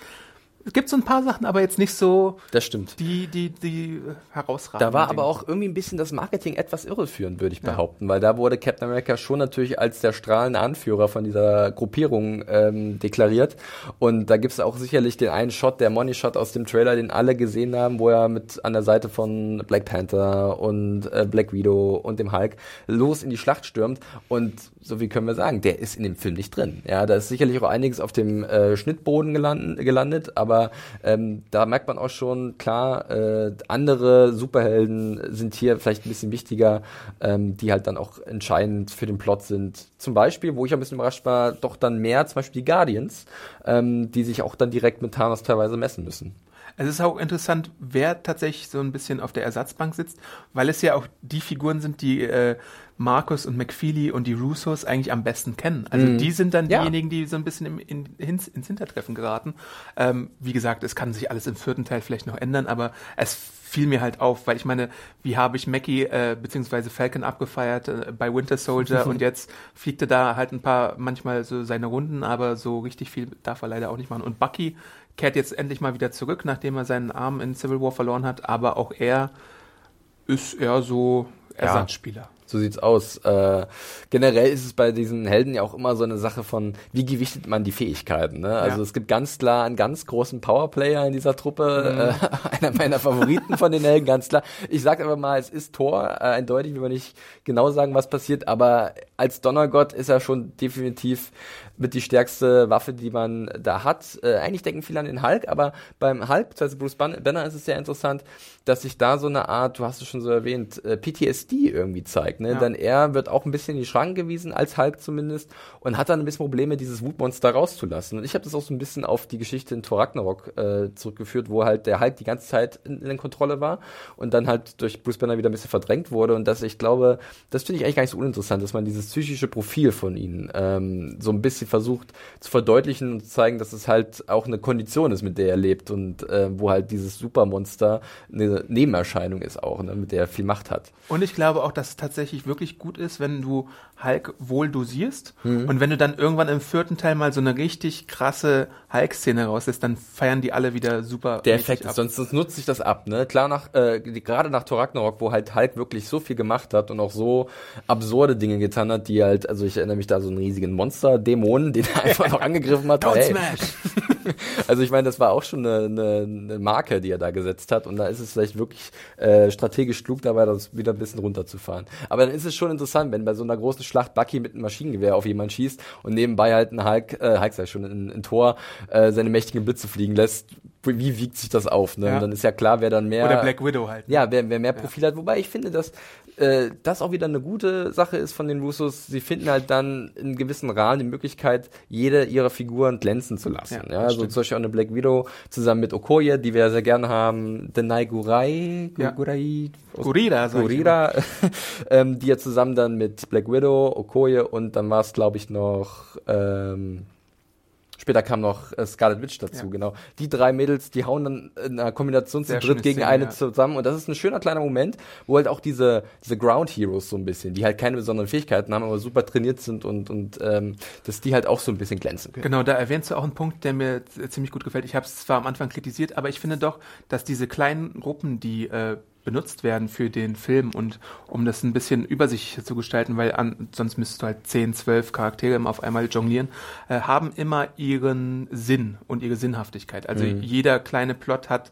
es gibt so ein paar Sachen, aber jetzt nicht so. Das stimmt. Die, die, die herausragen. Da war aber auch irgendwie ein bisschen das Marketing etwas irreführend, würde ich ja. behaupten, weil da wurde Captain America schon natürlich als der strahlende Anführer von dieser Gruppierung ähm, deklariert. Und da gibt es auch sicherlich den einen Shot, der Money Shot aus dem Trailer, den alle gesehen haben, wo er mit an der Seite von Black Panther und äh, Black Widow und dem Hulk los in die Schlacht stürmt. Und so wie können wir sagen, der ist in dem Film nicht drin. Ja, da ist sicherlich auch einiges auf dem äh, Schnittboden gelandet, gelandet, aber ähm, da merkt man auch schon, klar, äh, andere Superhelden sind hier vielleicht ein bisschen wichtiger, ähm, die halt dann auch entscheidend für den Plot sind. Zum Beispiel, wo ich ein bisschen überrascht war, doch dann mehr, zum Beispiel die Guardians, ähm, die sich auch dann direkt mit Thanos teilweise messen müssen. Es ist auch interessant, wer tatsächlich so ein bisschen auf der Ersatzbank sitzt, weil es ja auch die Figuren sind, die äh, Markus und McFeely und die Russos eigentlich am besten kennen. Also mhm. die sind dann ja. diejenigen, die so ein bisschen im, in, ins, ins Hintertreffen geraten. Ähm, wie gesagt, es kann sich alles im vierten Teil vielleicht noch ändern, aber es fiel mir halt auf, weil ich meine, wie habe ich Mackie äh, beziehungsweise Falcon abgefeiert äh, bei Winter Soldier [LAUGHS] und jetzt fliegt er da halt ein paar manchmal so seine Runden, aber so richtig viel darf er leider auch nicht machen. Und Bucky kehrt jetzt endlich mal wieder zurück, nachdem er seinen Arm in Civil War verloren hat, aber auch er ist eher so Ersatzspieler. Ja. So sieht's aus. Äh, generell ist es bei diesen Helden ja auch immer so eine Sache von, wie gewichtet man die Fähigkeiten. Ne? Also ja. es gibt ganz klar einen ganz großen Powerplayer in dieser Truppe, mhm. äh, [LAUGHS] einer meiner Favoriten von den Helden, ganz klar. Ich sag aber mal, es ist Thor, äh, eindeutig, will man nicht genau sagen, was passiert, aber als Donnergott ist er schon definitiv mit die stärkste Waffe, die man da hat. Äh, eigentlich denken viele an den Hulk, aber beim Hulk, also Bruce Banner, ist es sehr interessant, dass sich da so eine Art, du hast es schon so erwähnt, äh, PTSD irgendwie zeigt. Ne? Ja. Denn er wird auch ein bisschen in die Schranken gewiesen, als Hulk zumindest, und hat dann ein bisschen Probleme, dieses Wutmonster rauszulassen. Und ich habe das auch so ein bisschen auf die Geschichte in Thor Ragnarok äh, zurückgeführt, wo halt der Hulk die ganze Zeit in, in Kontrolle war und dann halt durch Bruce Banner wieder ein bisschen verdrängt wurde. Und dass ich glaube, das finde ich eigentlich gar nicht so uninteressant, dass man dieses psychische Profil von ihnen ähm, so ein bisschen versucht zu verdeutlichen und zu zeigen, dass es halt auch eine Kondition ist, mit der er lebt und äh, wo halt dieses Supermonster eine Nebenerscheinung ist auch, ne, mit der er viel Macht hat. Und ich glaube auch, dass es tatsächlich wirklich gut ist, wenn du Hulk wohl dosierst mhm. und wenn du dann irgendwann im vierten Teil mal so eine richtig krasse Hulk-Szene rauslässt, dann feiern die alle wieder super. Der Effekt ist, sonst, sonst nutzt sich das ab, ne? Klar, nach, äh, gerade nach Thor Ragnarok, wo halt Hulk wirklich so viel gemacht hat und auch so absurde Dinge getan hat, die halt, also ich erinnere mich da so einen riesigen Monster-Dämonen, [LAUGHS] den er einfach noch angegriffen hat. Don't hey. smash! [LAUGHS] also ich meine, das war auch schon eine, eine, eine Marke, die er da gesetzt hat und da ist es vielleicht wirklich äh, strategisch klug dabei, das wieder ein bisschen runterzufahren. Aber dann ist es schon interessant, wenn bei so einer großen Schlacht Bucky mit einem Maschinengewehr auf jemanden schießt und nebenbei halt ein Hulk, äh, Hulk sei schon, ein, ein Tor, äh, seine mächtigen Blitze fliegen lässt wie wiegt sich das auf? Ne? Ja. Und dann ist ja klar, wer dann mehr. Oder Black Widow halt. ne? Ja, wer, wer mehr Profil hat. Wobei ich finde, dass äh, das auch wieder eine gute Sache ist von den Russos. Sie finden halt dann in gewissen Rahmen die Möglichkeit, jede ihrer Figuren glänzen zu lassen. Ja, Ja, also stimmt. zum Beispiel auch eine Black Widow zusammen mit Okoye, die wir ja sehr gerne haben. Denai Gurai, Ja. Gurai, Gurira, sag ich Gurira, [LAUGHS] ähm, die ja zusammen dann mit Black Widow, Okoye und dann war es, glaube ich, noch ähm, Später kam noch äh, Scarlet Witch dazu, Ja. genau. Die drei Mädels, die hauen dann in einer Kombination zu dritt gegen Szene, eine ja. zusammen. Und das ist ein schöner kleiner Moment, wo halt auch diese, diese Ground Heroes so ein bisschen, die halt keine besonderen Fähigkeiten haben, aber super trainiert sind und, und ähm, dass die halt auch so ein bisschen glänzen können. Genau, da erwähnst du auch einen Punkt, der mir ziemlich gut gefällt. Ich habe es zwar am Anfang kritisiert, aber ich finde doch, dass diese kleinen Gruppen, die äh, benutzt werden für den Film und um das ein bisschen übersichtlicher zu gestalten, weil an, sonst müsstest du halt 10, 12 Charaktere immer auf einmal jonglieren, äh, haben immer ihren Sinn und ihre Sinnhaftigkeit. Also jeder kleine Plot hat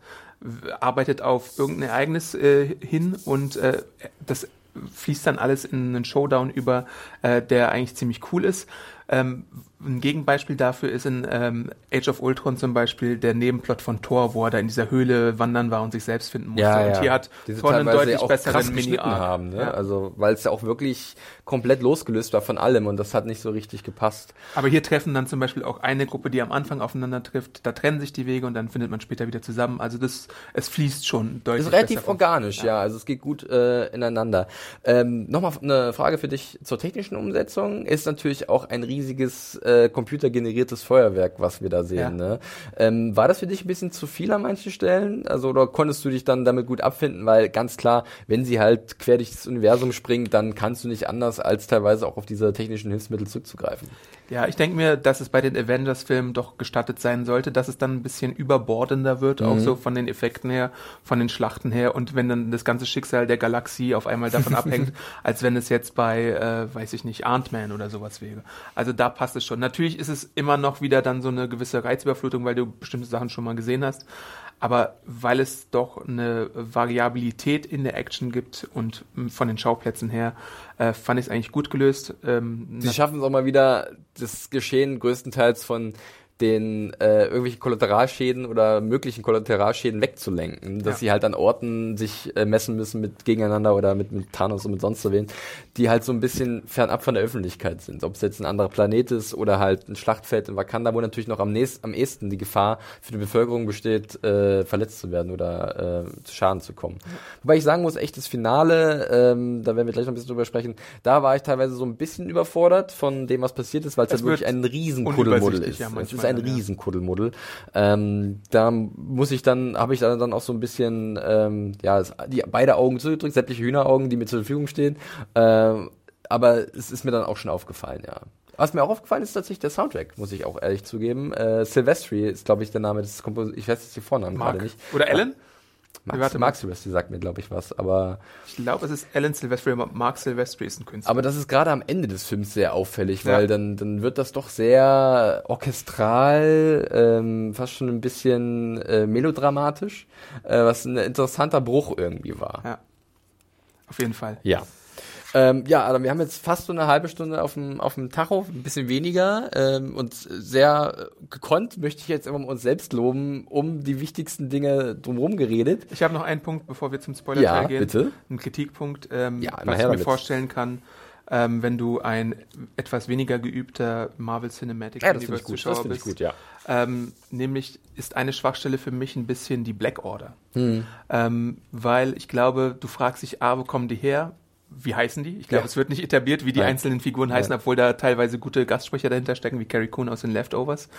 arbeitet auf irgendein Ereignis äh, hin und äh, das fließt dann alles in einen Showdown über, äh, der eigentlich ziemlich cool ist. Ähm, ein Gegenbeispiel dafür ist in ähm, Age of Ultron zum Beispiel der Nebenplot von Thor, wo er da in dieser Höhle wandern war und sich selbst finden musste. und hier hat Die sie Thor einen deutlich auch besseren krass Mini-Arc. haben, ne? Ja. Also, weil es ja auch wirklich komplett losgelöst war von allem und das hat nicht so richtig gepasst. Aber hier treffen dann zum Beispiel auch eine Gruppe, die am Anfang aufeinander trifft. Da trennen sich die Wege und dann findet man später wieder zusammen. Also das, es fließt schon deutlich ist relativ organisch, ja. Also es geht gut äh, ineinander. Ähm, Nochmal eine Frage für dich zur technischen Umsetzung. Ist natürlich auch ein riesiges äh, computergeneriertes Feuerwerk, was wir da sehen. Ja. Ne? Ähm, war das für dich ein bisschen zu viel an manchen Stellen? Also oder konntest du dich dann damit gut abfinden? Weil ganz klar, wenn sie halt quer durch das Universum springen, dann kannst du nicht anders als teilweise auch auf diese technischen Hilfsmittel zurückzugreifen. Ja, ich denke mir, dass es bei den Avengers-Filmen doch gestattet sein sollte, dass es dann ein bisschen überbordender wird, auch so von den Effekten her, von den Schlachten her und wenn dann das ganze Schicksal der Galaxie auf einmal davon [LAUGHS] abhängt, als wenn es jetzt bei, äh, weiß ich nicht, Ant-Man oder sowas wäre. Also da passt es schon. Natürlich ist es immer noch wieder dann so eine gewisse Reizüberflutung, weil du bestimmte Sachen schon mal gesehen hast. Aber weil es doch eine Variabilität in der Action gibt und von den Schauplätzen her, äh, fand ich es eigentlich gut gelöst. Ähm, Sie schaffen es auch mal wieder, das Geschehen größtenteils von den äh, irgendwelchen Kollateralschäden oder möglichen Kollateralschäden wegzulenken, dass Ja. sie halt an Orten sich äh, messen müssen mit gegeneinander oder mit, mit Thanos und mit sonst so wen, die halt so ein bisschen fernab von der Öffentlichkeit sind. Ob es jetzt ein anderer Planet ist oder halt ein Schlachtfeld in Wakanda, wo natürlich noch am, nächst, am ehesten die Gefahr für die Bevölkerung besteht, äh, verletzt zu werden oder äh, zu Schaden zu kommen. Wobei ich sagen muss, echt das Finale, ähm, da werden wir gleich noch ein bisschen drüber sprechen, da war ich teilweise so ein bisschen überfordert von dem, was passiert ist, weil es halt wirklich ein riesen Kuddelmuddel unübersichtlich, ist. ja, es ist ein ja. riesen Kuddelmuddel. Ähm, da muss ich dann, habe ich dann auch so ein bisschen, ähm, ja, die, beide Augen zugedrückt, sämtliche Hühneraugen, die mir zur Verfügung stehen. Ähm, aber es ist mir dann auch schon aufgefallen, ja. Was mir auch aufgefallen ist, tatsächlich der Soundtrack, muss ich auch ehrlich zugeben. Äh, Silvestri ist, glaube ich, der Name des Kompositors. Ich weiß jetzt die Vornamen gerade nicht. Oder Ellen? Max, Warte. Mark Silvestri sagt mir, glaube ich, was. Aber, Ich glaube, es ist Alan Silvestri, aber Mark Silvestri ist ein Künstler. aber das ist gerade am Ende des Films sehr auffällig, Ja. weil dann, dann wird das doch sehr orchestral, ähm, fast schon ein bisschen äh, melodramatisch, äh, was ein interessanter Bruch irgendwie war. ja. Auf jeden Fall. Ja. Ähm, ja, Adam, wir haben jetzt fast so eine halbe Stunde auf dem, auf dem Tacho, ein bisschen weniger ähm, und sehr äh, gekonnt möchte ich jetzt immer uns selbst loben, um die wichtigsten Dinge drumherum geredet. Ich habe noch einen Punkt, bevor wir zum Spoiler Ja, gehen. bitte. Ein Kritikpunkt, ähm, Ja, was ich mir damit. vorstellen kann, ähm, wenn du ein etwas weniger geübter Marvel Cinematic Ja, das finde ich Universe gut. Das Zuschauer bist. gut, ja. Ähm, nämlich ist eine Schwachstelle für mich ein bisschen die Black Order. Hm. Ähm, weil ich glaube, du fragst dich, ah, wo kommen die her? Wie heißen die? Ich glaube, Ja. es wird nicht etabliert, wie die Nein. einzelnen Figuren heißen, Nein. obwohl da teilweise gute Gastsprecher dahinter stecken, wie Carrie Coon aus den Leftovers.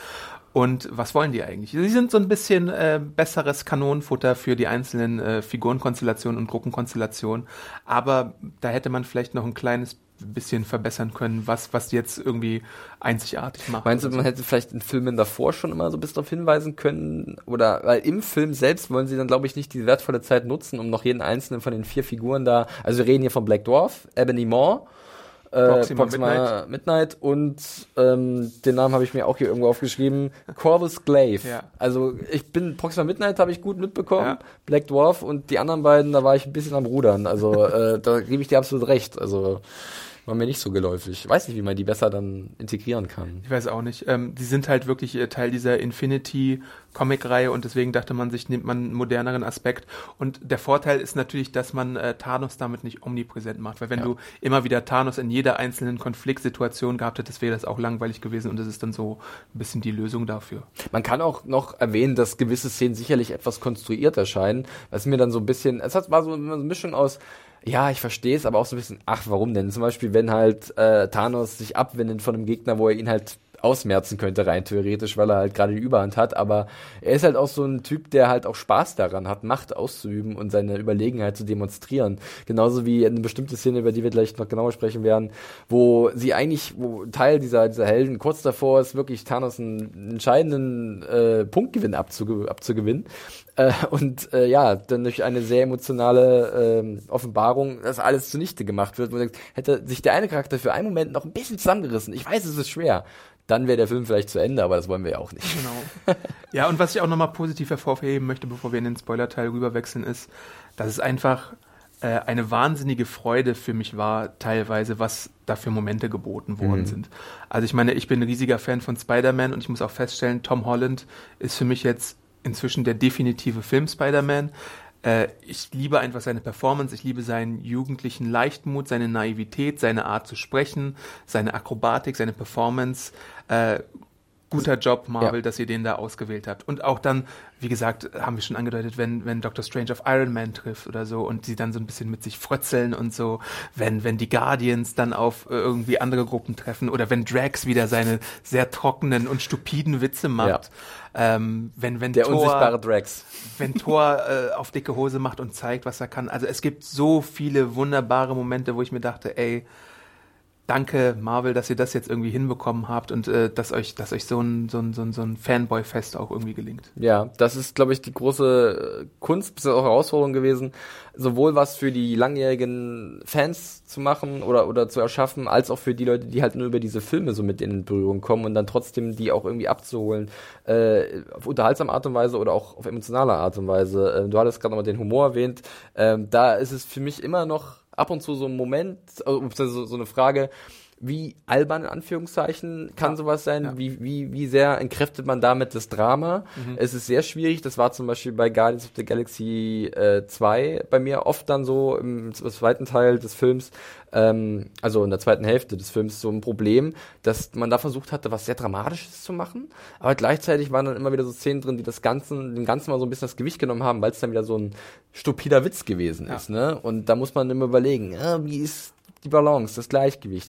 Und was wollen die eigentlich? Sie sind so ein bisschen äh, besseres Kanonenfutter für die einzelnen äh, Figurenkonstellationen und Gruppenkonstellationen. Aber da hätte man vielleicht noch ein kleines bisschen verbessern können, was, was jetzt irgendwie einzigartig macht. Meinst du, man hätte vielleicht in Filmen davor schon immer so ein bisschen darauf hinweisen können? Oder weil im Film selbst wollen sie dann, glaube ich, nicht die wertvolle Zeit nutzen, um noch jeden einzelnen von den vier Figuren da. Also wir reden hier von Black Dwarf, Ebony Maw, äh, Proxima Proxima Midnight. und ähm, den Namen habe ich mir auch hier irgendwo aufgeschrieben, Corvus Glaive. Ja. Also ich bin Proxima Midnight habe ich gut mitbekommen, Ja. Black Dwarf und die anderen beiden, da war ich ein bisschen am Rudern. Also äh, da gebe ich dir absolut recht. Also war mir nicht so geläufig. Ich weiß nicht, wie man die besser dann integrieren kann. Ich weiß auch nicht. Ähm, die sind halt wirklich äh, Teil dieser Infinity Comic-Reihe und deswegen dachte man sich, nimmt man einen moderneren Aspekt. Und der Vorteil ist natürlich, dass man äh, Thanos damit nicht omnipräsent macht, weil wenn ja. du immer wieder Thanos in jeder einzelnen Konfliktsituation gehabt hättest, wäre das auch langweilig gewesen und das ist dann so ein bisschen die Lösung dafür. Man kann auch noch erwähnen, dass gewisse Szenen sicherlich etwas konstruiert erscheinen, was mir dann so ein bisschen, es war so eine Mischung aus ja, ich verstehe es, aber auch so ein bisschen, ach, warum denn? Zum Beispiel, wenn halt äh, Thanos sich abwendet von einem Gegner, wo er ihn halt ausmerzen könnte, rein theoretisch, weil er halt gerade die Überhand hat. Aber er ist halt auch so ein Typ, der halt auch Spaß daran hat, Macht auszuüben und seine Überlegenheit zu demonstrieren. Genauso wie eine bestimmte Szene, über die wir gleich noch genauer sprechen werden, wo sie eigentlich, wo Teil dieser, dieser Helden kurz davor ist, wirklich Thanos einen entscheidenden äh, Punktgewinn abzuge abzugewinnen. Äh, und äh, ja, dann durch eine sehr emotionale äh, Offenbarung das alles zunichte gemacht wird, wo man denkt, hätte sich der eine Charakter für einen Moment noch ein bisschen zusammengerissen. Ich weiß, es ist schwer. Dann wäre der Film vielleicht zu Ende, aber das wollen wir ja auch nicht. Genau. Ja, und was ich auch nochmal positiv hervorheben möchte, bevor wir in den Spoiler-Teil rüberwechseln, ist, dass es einfach äh, eine wahnsinnige Freude für mich war, teilweise, was da für Momente geboten worden mhm. sind. Also ich meine, ich bin ein riesiger Fan von Spider-Man und ich muss auch feststellen, Tom Holland ist für mich jetzt inzwischen der definitive Film Spider-Man. Äh, ich liebe einfach seine Performance, ich liebe seinen jugendlichen Leichtmut, seine Naivität, seine Art zu sprechen, seine Akrobatik, seine Performance. Äh, guter Job, Marvel, ja. dass ihr den da ausgewählt habt. Und auch dann, wie gesagt, haben wir schon angedeutet, wenn, wenn Doctor Strange auf Iron Man trifft oder so und sie dann so ein bisschen mit sich frötzeln und so, wenn, wenn die Guardians dann auf äh, irgendwie andere Gruppen treffen oder wenn Drax wieder seine sehr trockenen und stupiden Witze macht. Ja. Ähm, wenn, wenn Der Thor, unsichtbare Drax. Wenn Thor äh, auf dicke Hose macht und zeigt, was er kann. Also es gibt so viele wunderbare Momente, wo ich mir dachte, ey, danke Marvel, dass ihr das jetzt irgendwie hinbekommen habt und äh, dass euch, dass euch so ein, so ein, so ein, so ein Fanboy-Fest auch irgendwie gelingt. Ja, das ist, glaube ich, die große äh, Kunst, bis auch Herausforderung gewesen, sowohl was für die langjährigen Fans zu machen oder, oder zu erschaffen, als auch für die Leute, die halt nur über diese Filme so mit in Berührung kommen und dann trotzdem die auch irgendwie abzuholen, äh, auf unterhaltsame Art und Weise oder auch auf emotionale Art und Weise. Äh, du hattest gerade nochmal den Humor erwähnt. Ähm, da ist es für mich immer noch ab und zu so ein Moment, also so, so eine Frage, wie albern in Anführungszeichen kann ja. sowas sein? Ja. Wie, wie, wie sehr entkräftet man damit das Drama? Mhm. Es ist sehr schwierig. Das war zum Beispiel bei Guardians of the Galaxy äh, 2 bei mir oft dann so im, im zweiten Teil des Films, ähm, also in der zweiten Hälfte des Films so ein Problem, dass man da versucht hatte, was sehr Dramatisches zu machen. Aber gleichzeitig waren dann immer wieder so Szenen drin, die das Ganze, dem Ganzen mal so ein bisschen das Gewicht genommen haben, weil es dann wieder so ein stupider Witz gewesen ja. ist. Ne? Und da muss man immer überlegen, äh, wie ist die Balance, das Gleichgewicht.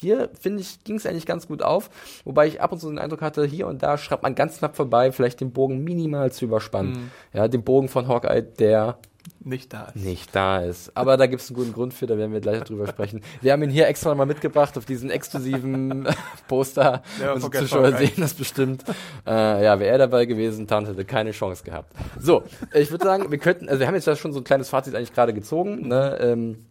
Hier, finde ich, ging es eigentlich ganz gut auf, wobei ich ab und zu den Eindruck hatte, hier und da schreibt man ganz knapp vorbei, vielleicht den Bogen minimal zu überspannen. Mhm. Ja, den Bogen von Hawkeye, der nicht da ist. Nicht da ist. Aber da gibt es einen guten Grund für, da werden wir gleich drüber sprechen. Wir haben ihn hier extra mal mitgebracht auf diesen exklusiven [LAUGHS] Poster. Ja, Unsere Zuschauer sehen das bestimmt. Äh, ja, wäre er dabei gewesen, Tante hätte keine Chance gehabt. So, ich würde sagen, wir könnten, also wir haben jetzt ja schon so ein kleines Fazit eigentlich gerade gezogen. Ne? Ähm,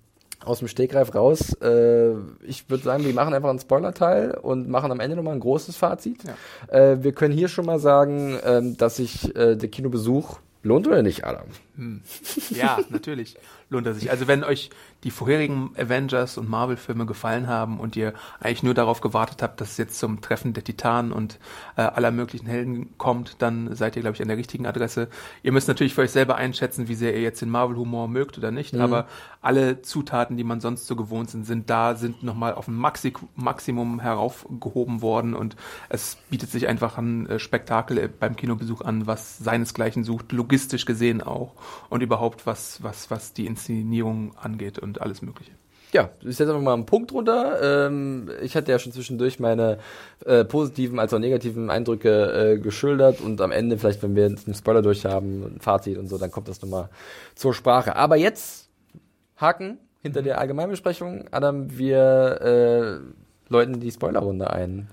aus dem Stegreif raus. Äh, ich würde sagen, wir machen einfach einen Spoiler-Teil und machen am Ende nochmal ein großes Fazit. Ja. Äh, wir können hier schon mal sagen, äh, dass sich äh, der Kinobesuch lohnt oder nicht, Adam? Hm. Ja, [LAUGHS] natürlich lohnt er sich. Also wenn euch die vorherigen Avengers und Marvel-Filme gefallen haben und ihr eigentlich nur darauf gewartet habt, dass es jetzt zum Treffen der Titanen und äh, aller möglichen Helden kommt, dann seid ihr, glaube ich, an der richtigen Adresse. Ihr müsst natürlich für euch selber einschätzen, wie sehr ihr jetzt den Marvel-Humor mögt oder nicht, mhm. aber alle Zutaten, die man sonst so gewohnt sind, sind da, sind nochmal auf ein Maxi Maximum heraufgehoben worden und es bietet sich einfach ein äh, Spektakel beim Kinobesuch an, was seinesgleichen sucht, logistisch gesehen auch und überhaupt was, was, was die Inszenierung angeht und alles Mögliche. ja, ich setze einfach mal einen Punkt runter. Ähm, ich hatte ja schon zwischendurch meine äh, positiven als auch negativen Eindrücke äh, geschildert und am Ende, vielleicht wenn wir einen Spoiler durch haben, ein Fazit und so, dann kommt das nochmal zur Sprache. Aber jetzt Haken hinter der Allgemeinbesprechung. Adam, wir äh, läuten die Spoilerrunde ein.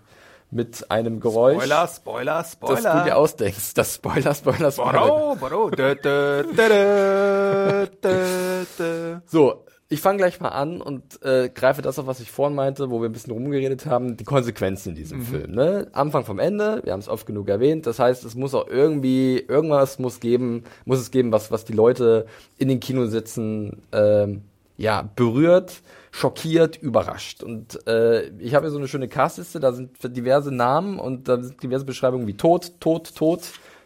Mit einem Geräusch, Spoiler, Spoiler, Spoiler. das du dir ausdenkst. Das Spoiler, Spoiler, Spoiler. Boro. Dö, dö, dö, dö, dö, dö. So, ich fange gleich mal an und äh, greife das auf, was ich vorhin meinte, wo wir ein bisschen rumgeredet haben, die Konsequenzen in diesem Film. Ne? Anfang vom Ende, wir haben es oft genug erwähnt. Das heißt, es muss auch irgendwie, irgendwas muss geben, muss es geben, was, was die Leute in den Kinositzen ähm, ja, berührt, schockiert, überrascht. Und äh, ich habe hier so eine schöne Castliste, da sind diverse Namen und da sind diverse Beschreibungen wie Tod, Tod, Tod,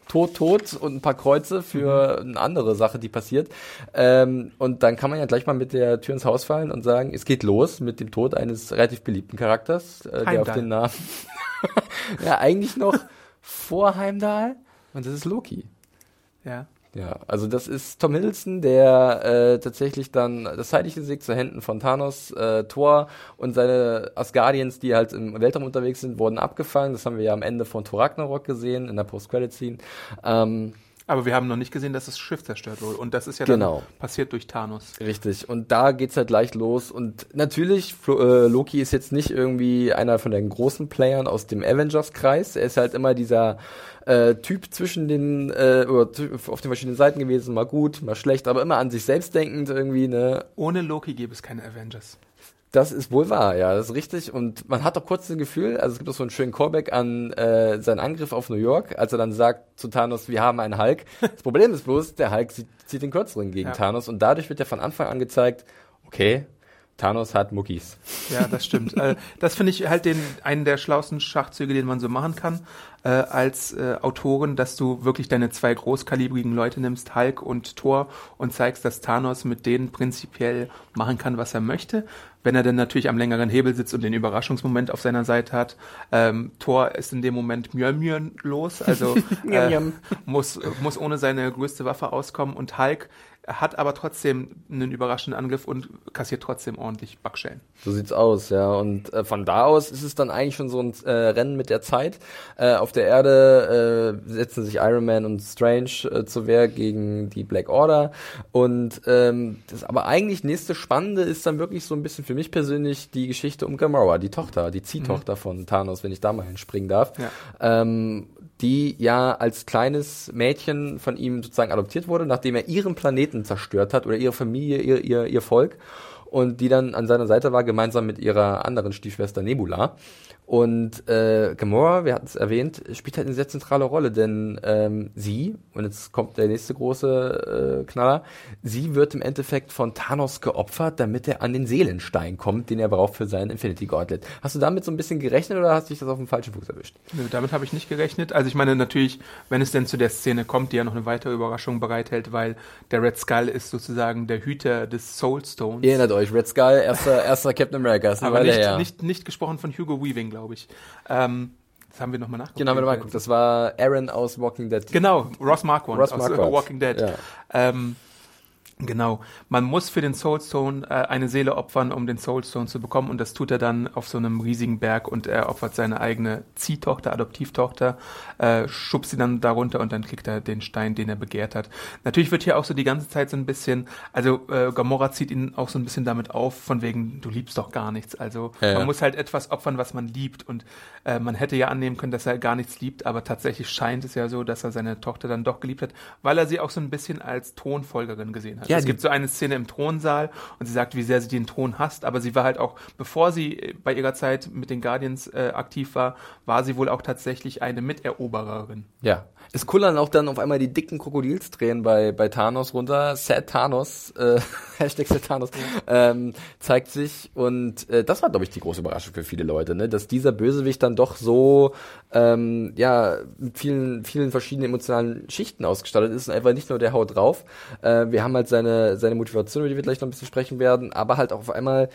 Tod, Tod und ein paar Kreuze für eine andere Sache, die passiert. Ähm, und dann kann man ja gleich mal mit der Tür ins Haus fallen und sagen, es geht los mit dem Tod eines relativ beliebten Charakters, äh, der auf den Namen [LAUGHS] ja eigentlich noch [LAUGHS] vor Heimdall und das ist Loki. Ja. Ja, also das ist Tom Hiddleston, der äh, tatsächlich dann das zeitliche Sieg zu Händen von Thanos, äh, Thor und seine Asgardians, die halt im Weltraum unterwegs sind, wurden abgefangen. Das haben wir ja am Ende von Thor Ragnarok gesehen, in der Post-Credit-Scene. Ähm, Aber wir haben noch nicht gesehen, dass das Schiff zerstört wurde. Und das ist ja Genau. dann passiert durch Thanos. Richtig. Und da geht's halt gleich los. Und natürlich, Flo äh, Loki ist jetzt nicht irgendwie einer von den großen Playern aus dem Avengers-Kreis. Er ist halt immer dieser äh, Typ zwischen den, äh, oder auf den verschiedenen Seiten gewesen, mal gut, mal schlecht, aber immer an sich selbst denkend irgendwie, ne? Ohne Loki gäbe es keine Avengers. Das ist wohl wahr, ja, das ist richtig. Und man hat auch kurz das Gefühl, also es gibt auch so einen schönen Callback an äh, seinen Angriff auf New York, als er dann sagt zu Thanos, wir haben einen Hulk. [LAUGHS] Das Problem ist bloß, der Hulk zieht, zieht den kürzeren gegen Ja. Thanos und dadurch wird ja von Anfang an gezeigt, okay, Thanos hat Muckis. Ja, das stimmt. äh, das finde ich halt den, einen der schlauesten Schachzüge, den man so machen kann, äh, als äh, Autorin, dass du wirklich deine zwei großkalibrigen Leute nimmst, Hulk und Thor, und zeigst, dass Thanos mit denen prinzipiell machen kann, was er möchte. Wenn er dann natürlich am längeren Hebel sitzt und den Überraschungsmoment auf seiner Seite hat. Ähm, Thor ist in dem Moment Mjölnir los, also [LAUGHS] äh, muss, muss ohne seine größte Waffe auskommen und Hulk hat aber trotzdem einen überraschenden Angriff und kassiert trotzdem ordentlich Backschellen. So sieht's aus, ja. Und äh, von da aus ist es dann eigentlich schon so ein äh, Rennen mit der Zeit. Äh, auf der Erde äh, setzen sich Iron Man und Strange äh, zur Wehr gegen die Black Order. Und ähm, das aber eigentlich nächste Spannende ist dann wirklich so ein bisschen für mich persönlich die Geschichte um Gamora, die Tochter, die Ziehtochter von Thanos, wenn ich da mal hinspringen darf. Ja. Ähm, die ja als kleines Mädchen von ihm sozusagen adoptiert wurde, nachdem er ihren Planeten zerstört hat oder ihre Familie, ihr, ihr, ihr Volk und die dann an seiner Seite war, gemeinsam mit ihrer anderen Stiefschwester Nebula. Und äh, Gamora, wir hatten es erwähnt, spielt halt eine sehr zentrale Rolle, denn ähm, sie, und jetzt kommt der nächste große äh, Knaller, sie wird im Endeffekt von Thanos geopfert, damit er an den Seelenstein kommt, den er braucht für seinen Infinity Gauntlet. Hast du damit so ein bisschen gerechnet oder hast du dich das auf dem falschen Fuß erwischt? Nö, damit habe ich nicht gerechnet. Also ich meine natürlich, wenn es denn zu der Szene kommt, die ja noch eine weitere Überraschung bereithält, weil der Red Skull ist sozusagen der Hüter des Soulstones. Ihr erinnert euch, Red Skull, erster, erster Captain America, ist aber nicht, her. nicht, nicht gesprochen von Hugo Weaving, glaube ich. Ähm, das haben wir nochmal nachgeguckt. Genau, haben wir mal geguckt. Das war Aaron aus Walking Dead. Genau, Ross Marquardt Ross aus Marquardt. äh, Walking Dead. Ja. Ähm, genau. Man muss für den Soulstone äh, eine Seele opfern, um den Soulstone zu bekommen. Und das tut er dann auf so einem riesigen Berg und er opfert seine eigene Ziehtochter, Adoptivtochter, äh, schubst sie dann darunter und dann kriegt er den Stein, den er begehrt hat. Natürlich wird hier auch so die ganze Zeit so ein bisschen, also äh, Gamora zieht ihn auch so ein bisschen damit auf, von wegen, du liebst doch gar nichts. Also Ja, ja. man muss halt etwas opfern, was man liebt. Und äh, man hätte ja annehmen können, dass er gar nichts liebt, aber tatsächlich scheint es ja so, dass er seine Tochter dann doch geliebt hat, weil er sie auch so ein bisschen als Thronfolgerin gesehen hat. Ja, es gibt so eine Szene im Thronsaal und sie sagt, wie sehr sie den Thron hasst, aber sie war halt auch, bevor sie äh, bei ihrer Zeit mit den Guardians äh, aktiv war, war sie wohl auch tatsächlich eine Miterobererin. Ja. Es kullern auch dann auf einmal die dicken Krokodilstränen bei, bei Thanos runter. Sad Thanos, äh, [LAUGHS] Hashtag Sad Thanos, ähm, zeigt sich. Und äh, das war, glaube ich, die große Überraschung für viele Leute, ne? dass dieser Bösewicht dann doch so ähm, ja, mit vielen, vielen verschiedenen emotionalen Schichten ausgestattet ist und einfach nicht nur der Haut drauf. Äh, wir haben halt seine, seine Motivation, über die wir gleich noch ein bisschen sprechen werden, aber halt auch auf einmal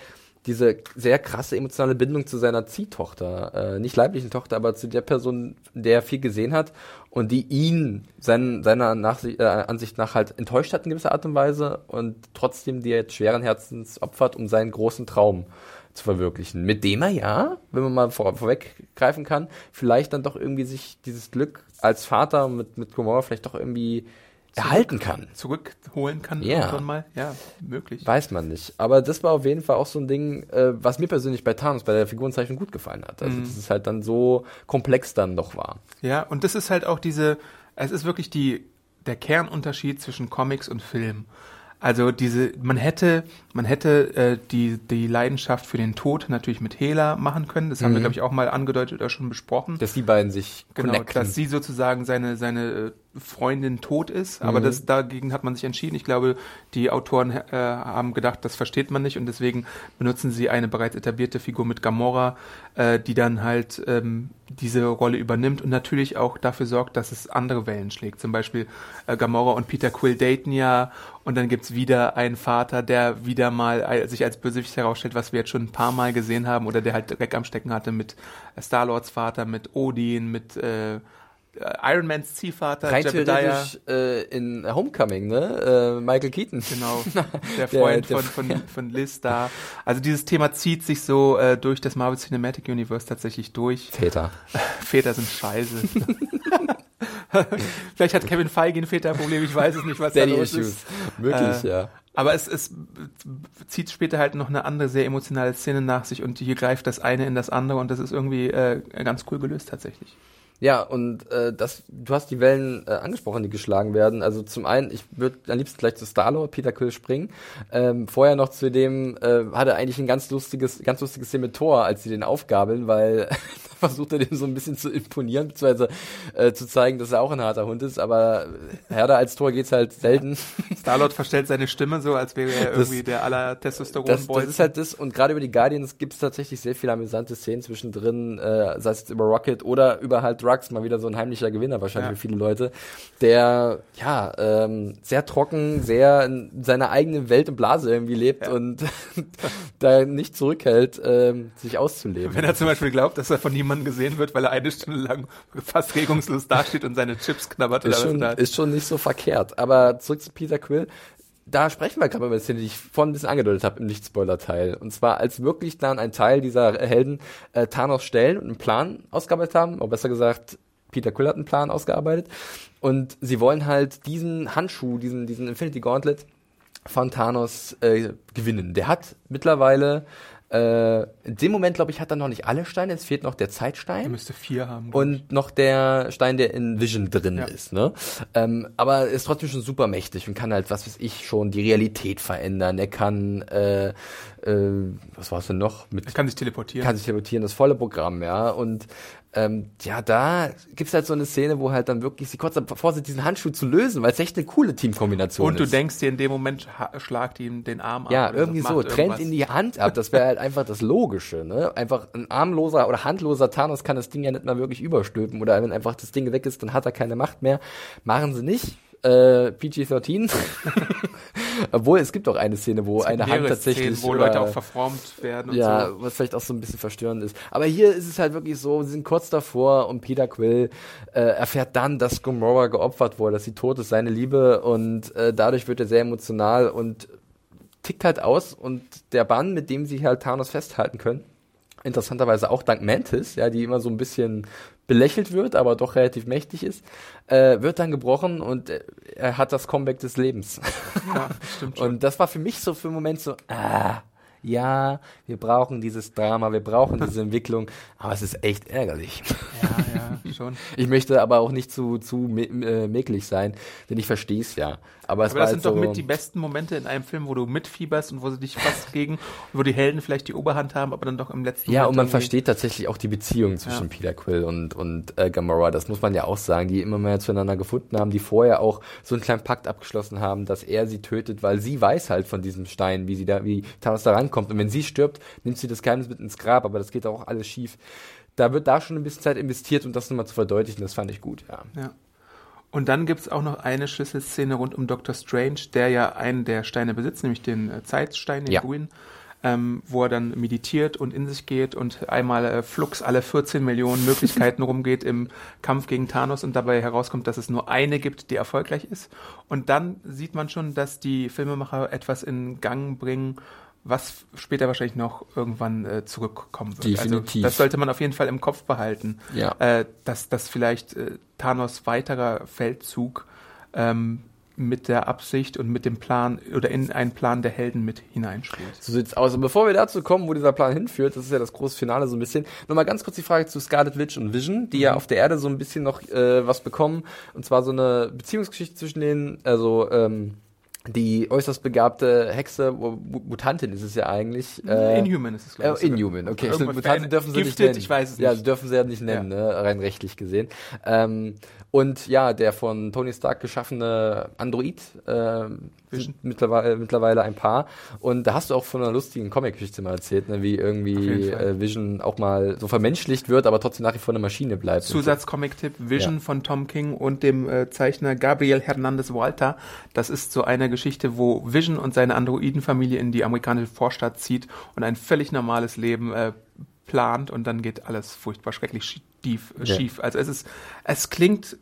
diese sehr krasse emotionale Bindung zu seiner Ziehtochter, äh, nicht leiblichen Tochter, aber zu der Person, der er viel gesehen hat und die ihn sein, seiner Nachsicht, äh, Ansicht nach halt enttäuscht hat in gewisser Art und Weise und trotzdem die er jetzt schweren Herzens opfert, um seinen großen Traum zu verwirklichen. Mit dem er ja, wenn man mal vor, vorweggreifen kann, vielleicht dann doch irgendwie sich dieses Glück als Vater mit, mit Gomorra vielleicht doch irgendwie erhalten kann. Zurückholen kann Ja. irgendwann mal. Ja, möglich. Weiß man nicht. Aber das war auf jeden Fall auch so ein Ding, äh, was mir persönlich bei Thanos, bei der Figurenzeichnung gut gefallen hat. Also, dass es halt dann so komplex dann doch war. Ja, und das ist halt auch diese, es ist wirklich die, der Kernunterschied zwischen Comics und Film. Also diese, man hätte, man hätte äh, die, die Leidenschaft für den Tod natürlich mit Hela machen können. Das haben wir, glaube ich, auch mal angedeutet oder schon besprochen. Dass die beiden sich Genau, connecten. dass sie sozusagen seine, seine äh, Freundin tot ist, aber Mhm. das, dagegen hat man sich entschieden. Ich glaube, die Autoren äh, haben gedacht, das versteht man nicht und deswegen benutzen sie eine bereits etablierte Figur mit Gamora, äh, die dann halt ähm, diese Rolle übernimmt und natürlich auch dafür sorgt, dass es andere Wellen schlägt. Zum Beispiel äh, Gamora und Peter Quill daten ja und dann gibt's wieder einen Vater, der wieder mal sich als Bösewicht herausstellt, was wir jetzt schon ein paar Mal gesehen haben oder der halt Dreck am Stecken hatte mit äh, Star-Lords Vater, mit Odin, mit äh, Iron Mans Ziehvater, Rein Jebediah. äh, in Homecoming, ne? Äh, Michael Keaton. Genau, [LAUGHS] der Freund der- von, von, von Liz da. Also dieses Thema zieht sich so äh, durch das Marvel Cinematic Universe tatsächlich durch. Väter. [LAUGHS] Väter sind scheiße. [LAUGHS] Vielleicht hat Kevin Feige ein Väterproblem, ich weiß es nicht, was da Daddy los Issues. ist. Möglich, Äh, ja. Aber es, es zieht später halt noch eine andere sehr emotionale Szene nach sich und hier greift das eine in das andere und das ist irgendwie äh, ganz cool gelöst tatsächlich. Ja, und äh, das, du hast die Wellen äh, angesprochen, die geschlagen werden. Also zum einen, ich würde am liebsten gleich zu Starlord, Peter Quill springen. Ähm, vorher noch zu dem, äh, hatte eigentlich ein ganz lustiges, ganz lustiges Szene mit als sie den aufgabeln, weil [LAUGHS] versucht er dem so ein bisschen zu imponieren, beziehungsweise äh, zu zeigen, dass er auch ein harter Hund ist. Aber härter als Thor geht's halt selten. [LAUGHS] Starlord verstellt seine Stimme so, als wäre er irgendwie der aller Das, Testosteron-Boy. das ist halt das, und gerade über die Guardians gibt es tatsächlich sehr viele amüsante Szenen zwischendrin, äh, sei es jetzt über Rocket oder über halt Rux, mal wieder so ein heimlicher Gewinner wahrscheinlich Ja. für viele Leute, der ja ähm, sehr trocken, sehr in seiner eigenen Welt und Blase irgendwie lebt Ja. und [LAUGHS] da nicht zurückhält, ähm, sich auszuleben. Wenn er zum Beispiel glaubt, dass er von niemandem gesehen wird, weil er eine Stunde lang fast regungslos dasteht und seine Chips knabbert ist schon, ist schon nicht so verkehrt. Aber zurück zu Peter Quill. Da sprechen wir gerade über eine Szene, die ich vorhin ein bisschen angedeutet habe im Nicht-Spoiler-Teil. Und zwar, als wirklich dann ein Teil dieser Helden äh, Thanos stellen und einen Plan ausgearbeitet haben, oder besser gesagt, Peter Quill hat einen Plan ausgearbeitet. Und sie wollen halt diesen Handschuh, diesen, diesen Infinity Gauntlet von Thanos äh, gewinnen. Der hat mittlerweile, äh, in dem Moment, glaube ich, hat er noch nicht alle Steine, es fehlt noch der Zeitstein Er müsste vier haben. und noch der Stein, der in Vision drin Ja. ist. Ne? Ähm, aber ist trotzdem schon super mächtig und kann halt, was weiß ich, schon die Realität verändern. Er kann, äh, äh, was war es denn noch? Mit, er kann sich teleportieren. kann sich teleportieren, das volle Programm, ja. Und ähm, ja, da gibt's halt so eine Szene, wo halt dann wirklich sie kurz davor sind, diesen Handschuh zu lösen, weil es echt eine coole Teamkombination und du ist. denkst dir in dem Moment, schlagt ihm den Arm ab. Ja, irgendwie so, trennt irgendwas. in die Hand ab. Das wäre halt einfach das Logische, ne? Einfach ein armloser oder handloser Thanos kann das Ding ja nicht mal wirklich überstülpen. Oder wenn einfach das Ding weg ist, dann hat er keine Macht mehr. Machen sie nicht. Äh, PG-13. [LAUGHS] Obwohl, es gibt auch eine Szene, wo eine Hand tatsächlich. Szenen, wo über- Leute auch verformt werden und ja, so. was vielleicht auch so ein bisschen verstörend ist. Aber hier ist es halt wirklich so, sie sind kurz davor und Peter Quill äh, erfährt dann, dass Gamora geopfert wurde, dass sie tot ist, seine Liebe und äh, dadurch wird er sehr emotional und tickt halt aus und der Bann, mit dem sie halt Thanos festhalten können, interessanterweise auch dank Mantis, ja, die immer so ein bisschen belächelt wird, aber doch relativ mächtig ist, äh, wird dann gebrochen und äh, er hat das Comeback des Lebens. Ja, [LAUGHS] stimmt schon. Und das war für mich so für einen Moment so, ah, ja, wir brauchen dieses Drama, wir brauchen diese [LAUGHS] Entwicklung, aber es ist echt ärgerlich. ja, ja, schon. Ich möchte aber auch nicht zu, zu äh, mäklig sein, denn ich verstehe es ja. Aber es Aber das halt sind doch so, mit die besten Momente in einem Film, wo du mitfieberst und wo sie dich fast gegen, wo die Helden vielleicht die Oberhand haben, aber dann doch im letzten Ja, Moment und man versteht tatsächlich auch die Beziehung zwischen Ja. Peter Quill und, und äh, Gamora. Das muss man ja auch sagen, die immer mehr zueinander gefunden haben, die vorher auch so einen kleinen Pakt abgeschlossen haben, dass er sie tötet, weil sie weiß halt von diesem Stein, wie sie da, wie Thanos da rankommt. Und wenn sie stirbt, nimmt sie das Geheimnis mit ins Grab, aber das geht auch alles schief. Da wird da schon ein bisschen Zeit investiert, um das nochmal zu verdeutlichen. Das fand ich gut, ja. Ja. Und dann gibt's auch noch eine Schlüsselszene rund um Doctor Strange, der ja einen der Steine besitzt, nämlich den äh, Zeitstein, den Ja. grünen. ähm, wo er dann meditiert und in sich geht und einmal äh, flux alle 14 Millionen [LAUGHS] Möglichkeiten rumgeht im Kampf gegen Thanos und dabei herauskommt, dass es nur eine gibt, die erfolgreich ist. Und dann sieht man schon, dass die Filmemacher etwas in Gang bringen, was später wahrscheinlich noch irgendwann äh, zurückkommen wird. Definitiv. Also das sollte man auf jeden Fall im Kopf behalten, Ja. äh, dass, dass vielleicht äh, Thanos weiterer Feldzug ähm, mit der Absicht und mit dem Plan oder in einen Plan der Helden mit hineinspielt. So sieht's aus. Und bevor wir dazu kommen, wo dieser Plan hinführt, das ist ja das große Finale so ein bisschen, nochmal ganz kurz die Frage zu Scarlet Witch und Vision, die ja auf der Erde so ein bisschen noch äh, was bekommen. Und zwar so eine Beziehungsgeschichte zwischen denen, also ähm, die äußerst begabte Hexe, Mu- Mutantin ist es ja eigentlich. Äh, Inhuman ist es, glaube Äh, ich. Inhuman, okay. Mutanten verändert- dürfen sie nicht Gifted, nennen. ich weiß es Ja, nicht. sie dürfen sie ja nicht nennen, ne, rein rechtlich gesehen. Ähm, und ja, der von Tony Stark geschaffene Android, äh, mittlerweile, mittlerweile ein Paar. Und da hast du auch von einer lustigen Comic-Geschichte mal erzählt, ne, wie irgendwie äh, Vision auch mal so vermenschlicht wird, aber trotzdem nach wie vor eine Maschine bleibt. Zusatzcomic-Tipp Vision Ja. von Tom King und dem äh, Zeichner Gabriel Hernandez Walter. Das ist so eine Geschichte, wo Vision und seine Androidenfamilie in die amerikanische Vorstadt zieht und ein völlig normales Leben äh, plant und dann geht alles furchtbar schrecklich schief. Äh, Ja. schief. Also es ist, es klingt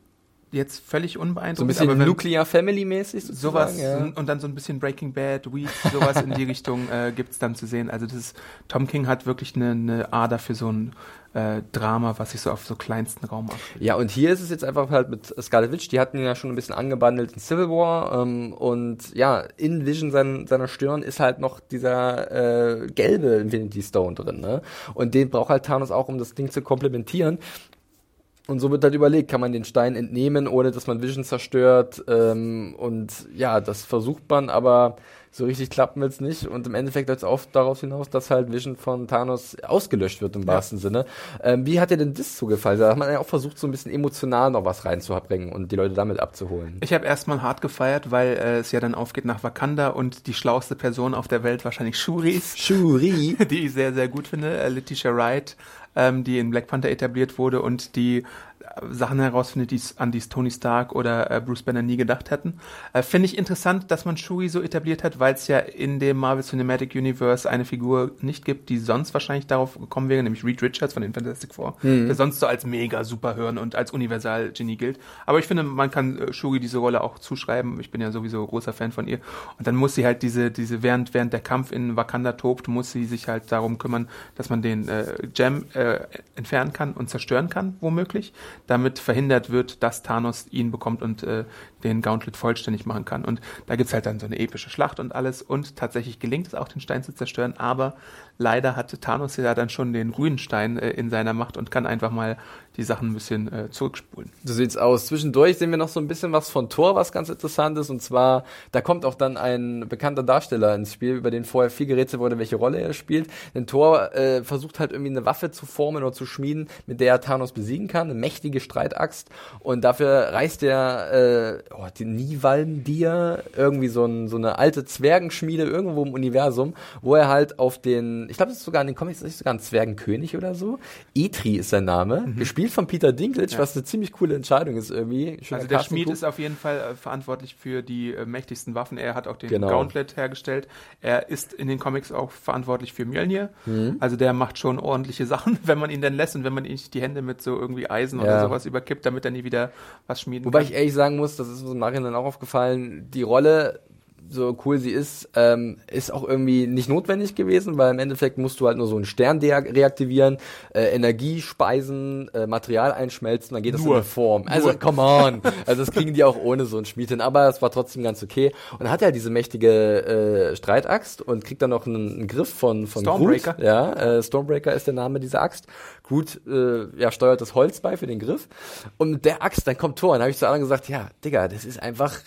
jetzt völlig unbeeindruckend, so ein bisschen aber wenn, Nuclear Family-mäßig sozusagen. Sowas ja. und dann so ein bisschen Breaking Bad, Weeds, sowas in die [LAUGHS] Richtung äh, gibt's dann zu sehen. Also das ist, Tom King hat wirklich eine, eine Ader für so ein äh, Drama, was sich so auf so kleinsten Raum abspielt. Ja, und hier ist es jetzt einfach halt mit Scarlet Witch, die hatten ihn ja schon ein bisschen angebandelt in Civil War ähm, und ja, in Vision sein, seiner Stirn ist halt noch dieser äh, gelbe Infinity Stone drin, ne? Und den braucht halt Thanos auch, um das Ding zu komplementieren. Und so wird halt überlegt, kann man den Stein entnehmen, ohne dass man Vision zerstört. Ähm, und ja, das versucht man, aber so richtig klappen wird's nicht. Und im Endeffekt läuft es oft darauf hinaus, dass halt Vision von Thanos ausgelöscht wird im wahrsten Sinne. Ähm, wie hat dir denn das zugefallen? Da hat man ja auch versucht, so ein bisschen emotional noch was reinzubringen und die Leute damit abzuholen. Ich habe erstmal hart gefeiert, weil äh, es ja dann aufgeht nach Wakanda und die schlauste Person auf der Welt wahrscheinlich Shuri ist, Shuri. [LAUGHS] die ich sehr, sehr gut finde. Äh, Letitia Wright, ähm, die in Black Panther etabliert wurde und die Sachen herausfindet, die's, an die es Tony Stark oder äh, Bruce Banner nie gedacht hätten. Äh, Finde ich interessant, dass man Shuri so etabliert hat, weil es ja in dem Marvel Cinematic Universe eine Figur nicht gibt, die sonst wahrscheinlich darauf gekommen wäre, nämlich Reed Richards von den Fantastic Four, der sonst so als mega Superhirn und als Universal-Genie gilt. Aber ich finde, man kann äh, Shuri diese Rolle auch zuschreiben. Ich bin ja sowieso großer Fan von ihr. Und dann muss sie halt diese, diese während, während der Kampf in Wakanda tobt, muss sie sich halt darum kümmern, dass man den äh, Gem äh, entfernen kann und zerstören kann, womöglich, damit verhindert wird, dass Thanos ihn bekommt und äh, den Gauntlet vollständig machen kann. Und da gibt's halt dann so eine epische Schlacht und alles. Und tatsächlich gelingt es auch, den Stein zu zerstören. Aber leider hatte Thanos ja dann schon den grünen Stein äh, in seiner Macht und kann einfach mal die Sachen ein bisschen äh, zurückspulen. So sieht's aus. Zwischendurch sehen wir noch so ein bisschen was von Thor, was ganz interessant ist. Und zwar, da kommt auch dann ein bekannter Darsteller ins Spiel, über den vorher viel gerätselt wurde, welche Rolle er spielt. Denn Thor äh, versucht halt irgendwie eine Waffe zu formen oder zu schmieden, mit der er Thanos besiegen kann. Eine mächtige Streitaxt. Und dafür reißt er äh, oh, die Nivalndir, irgendwie so, ein, so eine alte Zwergenschmiede irgendwo im Universum, wo er halt auf den, ich glaube, das ist sogar in den Comics, das ist sogar ein Zwergenkönig oder so. Etri ist sein Name, Mhm. gespielt von Peter Dinklage, was eine ziemlich coole Entscheidung ist irgendwie. Schöner Also der Schmied ist auf jeden Fall äh, verantwortlich für die äh, mächtigsten Waffen. Er hat auch den Genau. Gauntlet hergestellt. Er ist in den Comics auch verantwortlich für Mjölnir. Mhm. Also der macht schon ordentliche Sachen, [LAUGHS] wenn man ihn denn lässt und wenn man ihm nicht die Hände mit so irgendwie Eisen oder Ja. sowas überkippt, damit er nie wieder was schmieden Wobei kann. ich ehrlich sagen muss, das ist uns im Nachhinein auch aufgefallen, die Rolle, so cool sie ist, ähm, ist auch irgendwie nicht notwendig gewesen, weil im Endeffekt musst du halt nur so einen Stern reaktivieren, äh, Energie speisen, äh, Material einschmelzen, dann geht das in Nur. eine Form. Also, come on. Also das kriegen die auch ohne so einen Schmied hin, aber es war trotzdem ganz okay. Und dann hat er halt diese mächtige äh, Streitaxt und kriegt dann noch einen, einen Griff von, von Stormbreaker. Groot. Ja, äh, Stormbreaker ist der Name dieser Axt. Groot äh, ja, steuert das Holz bei für den Griff. Und mit der Axt, dann kommt Thor. Und dann habe ich zu anderen gesagt, ja, Digga, das ist einfach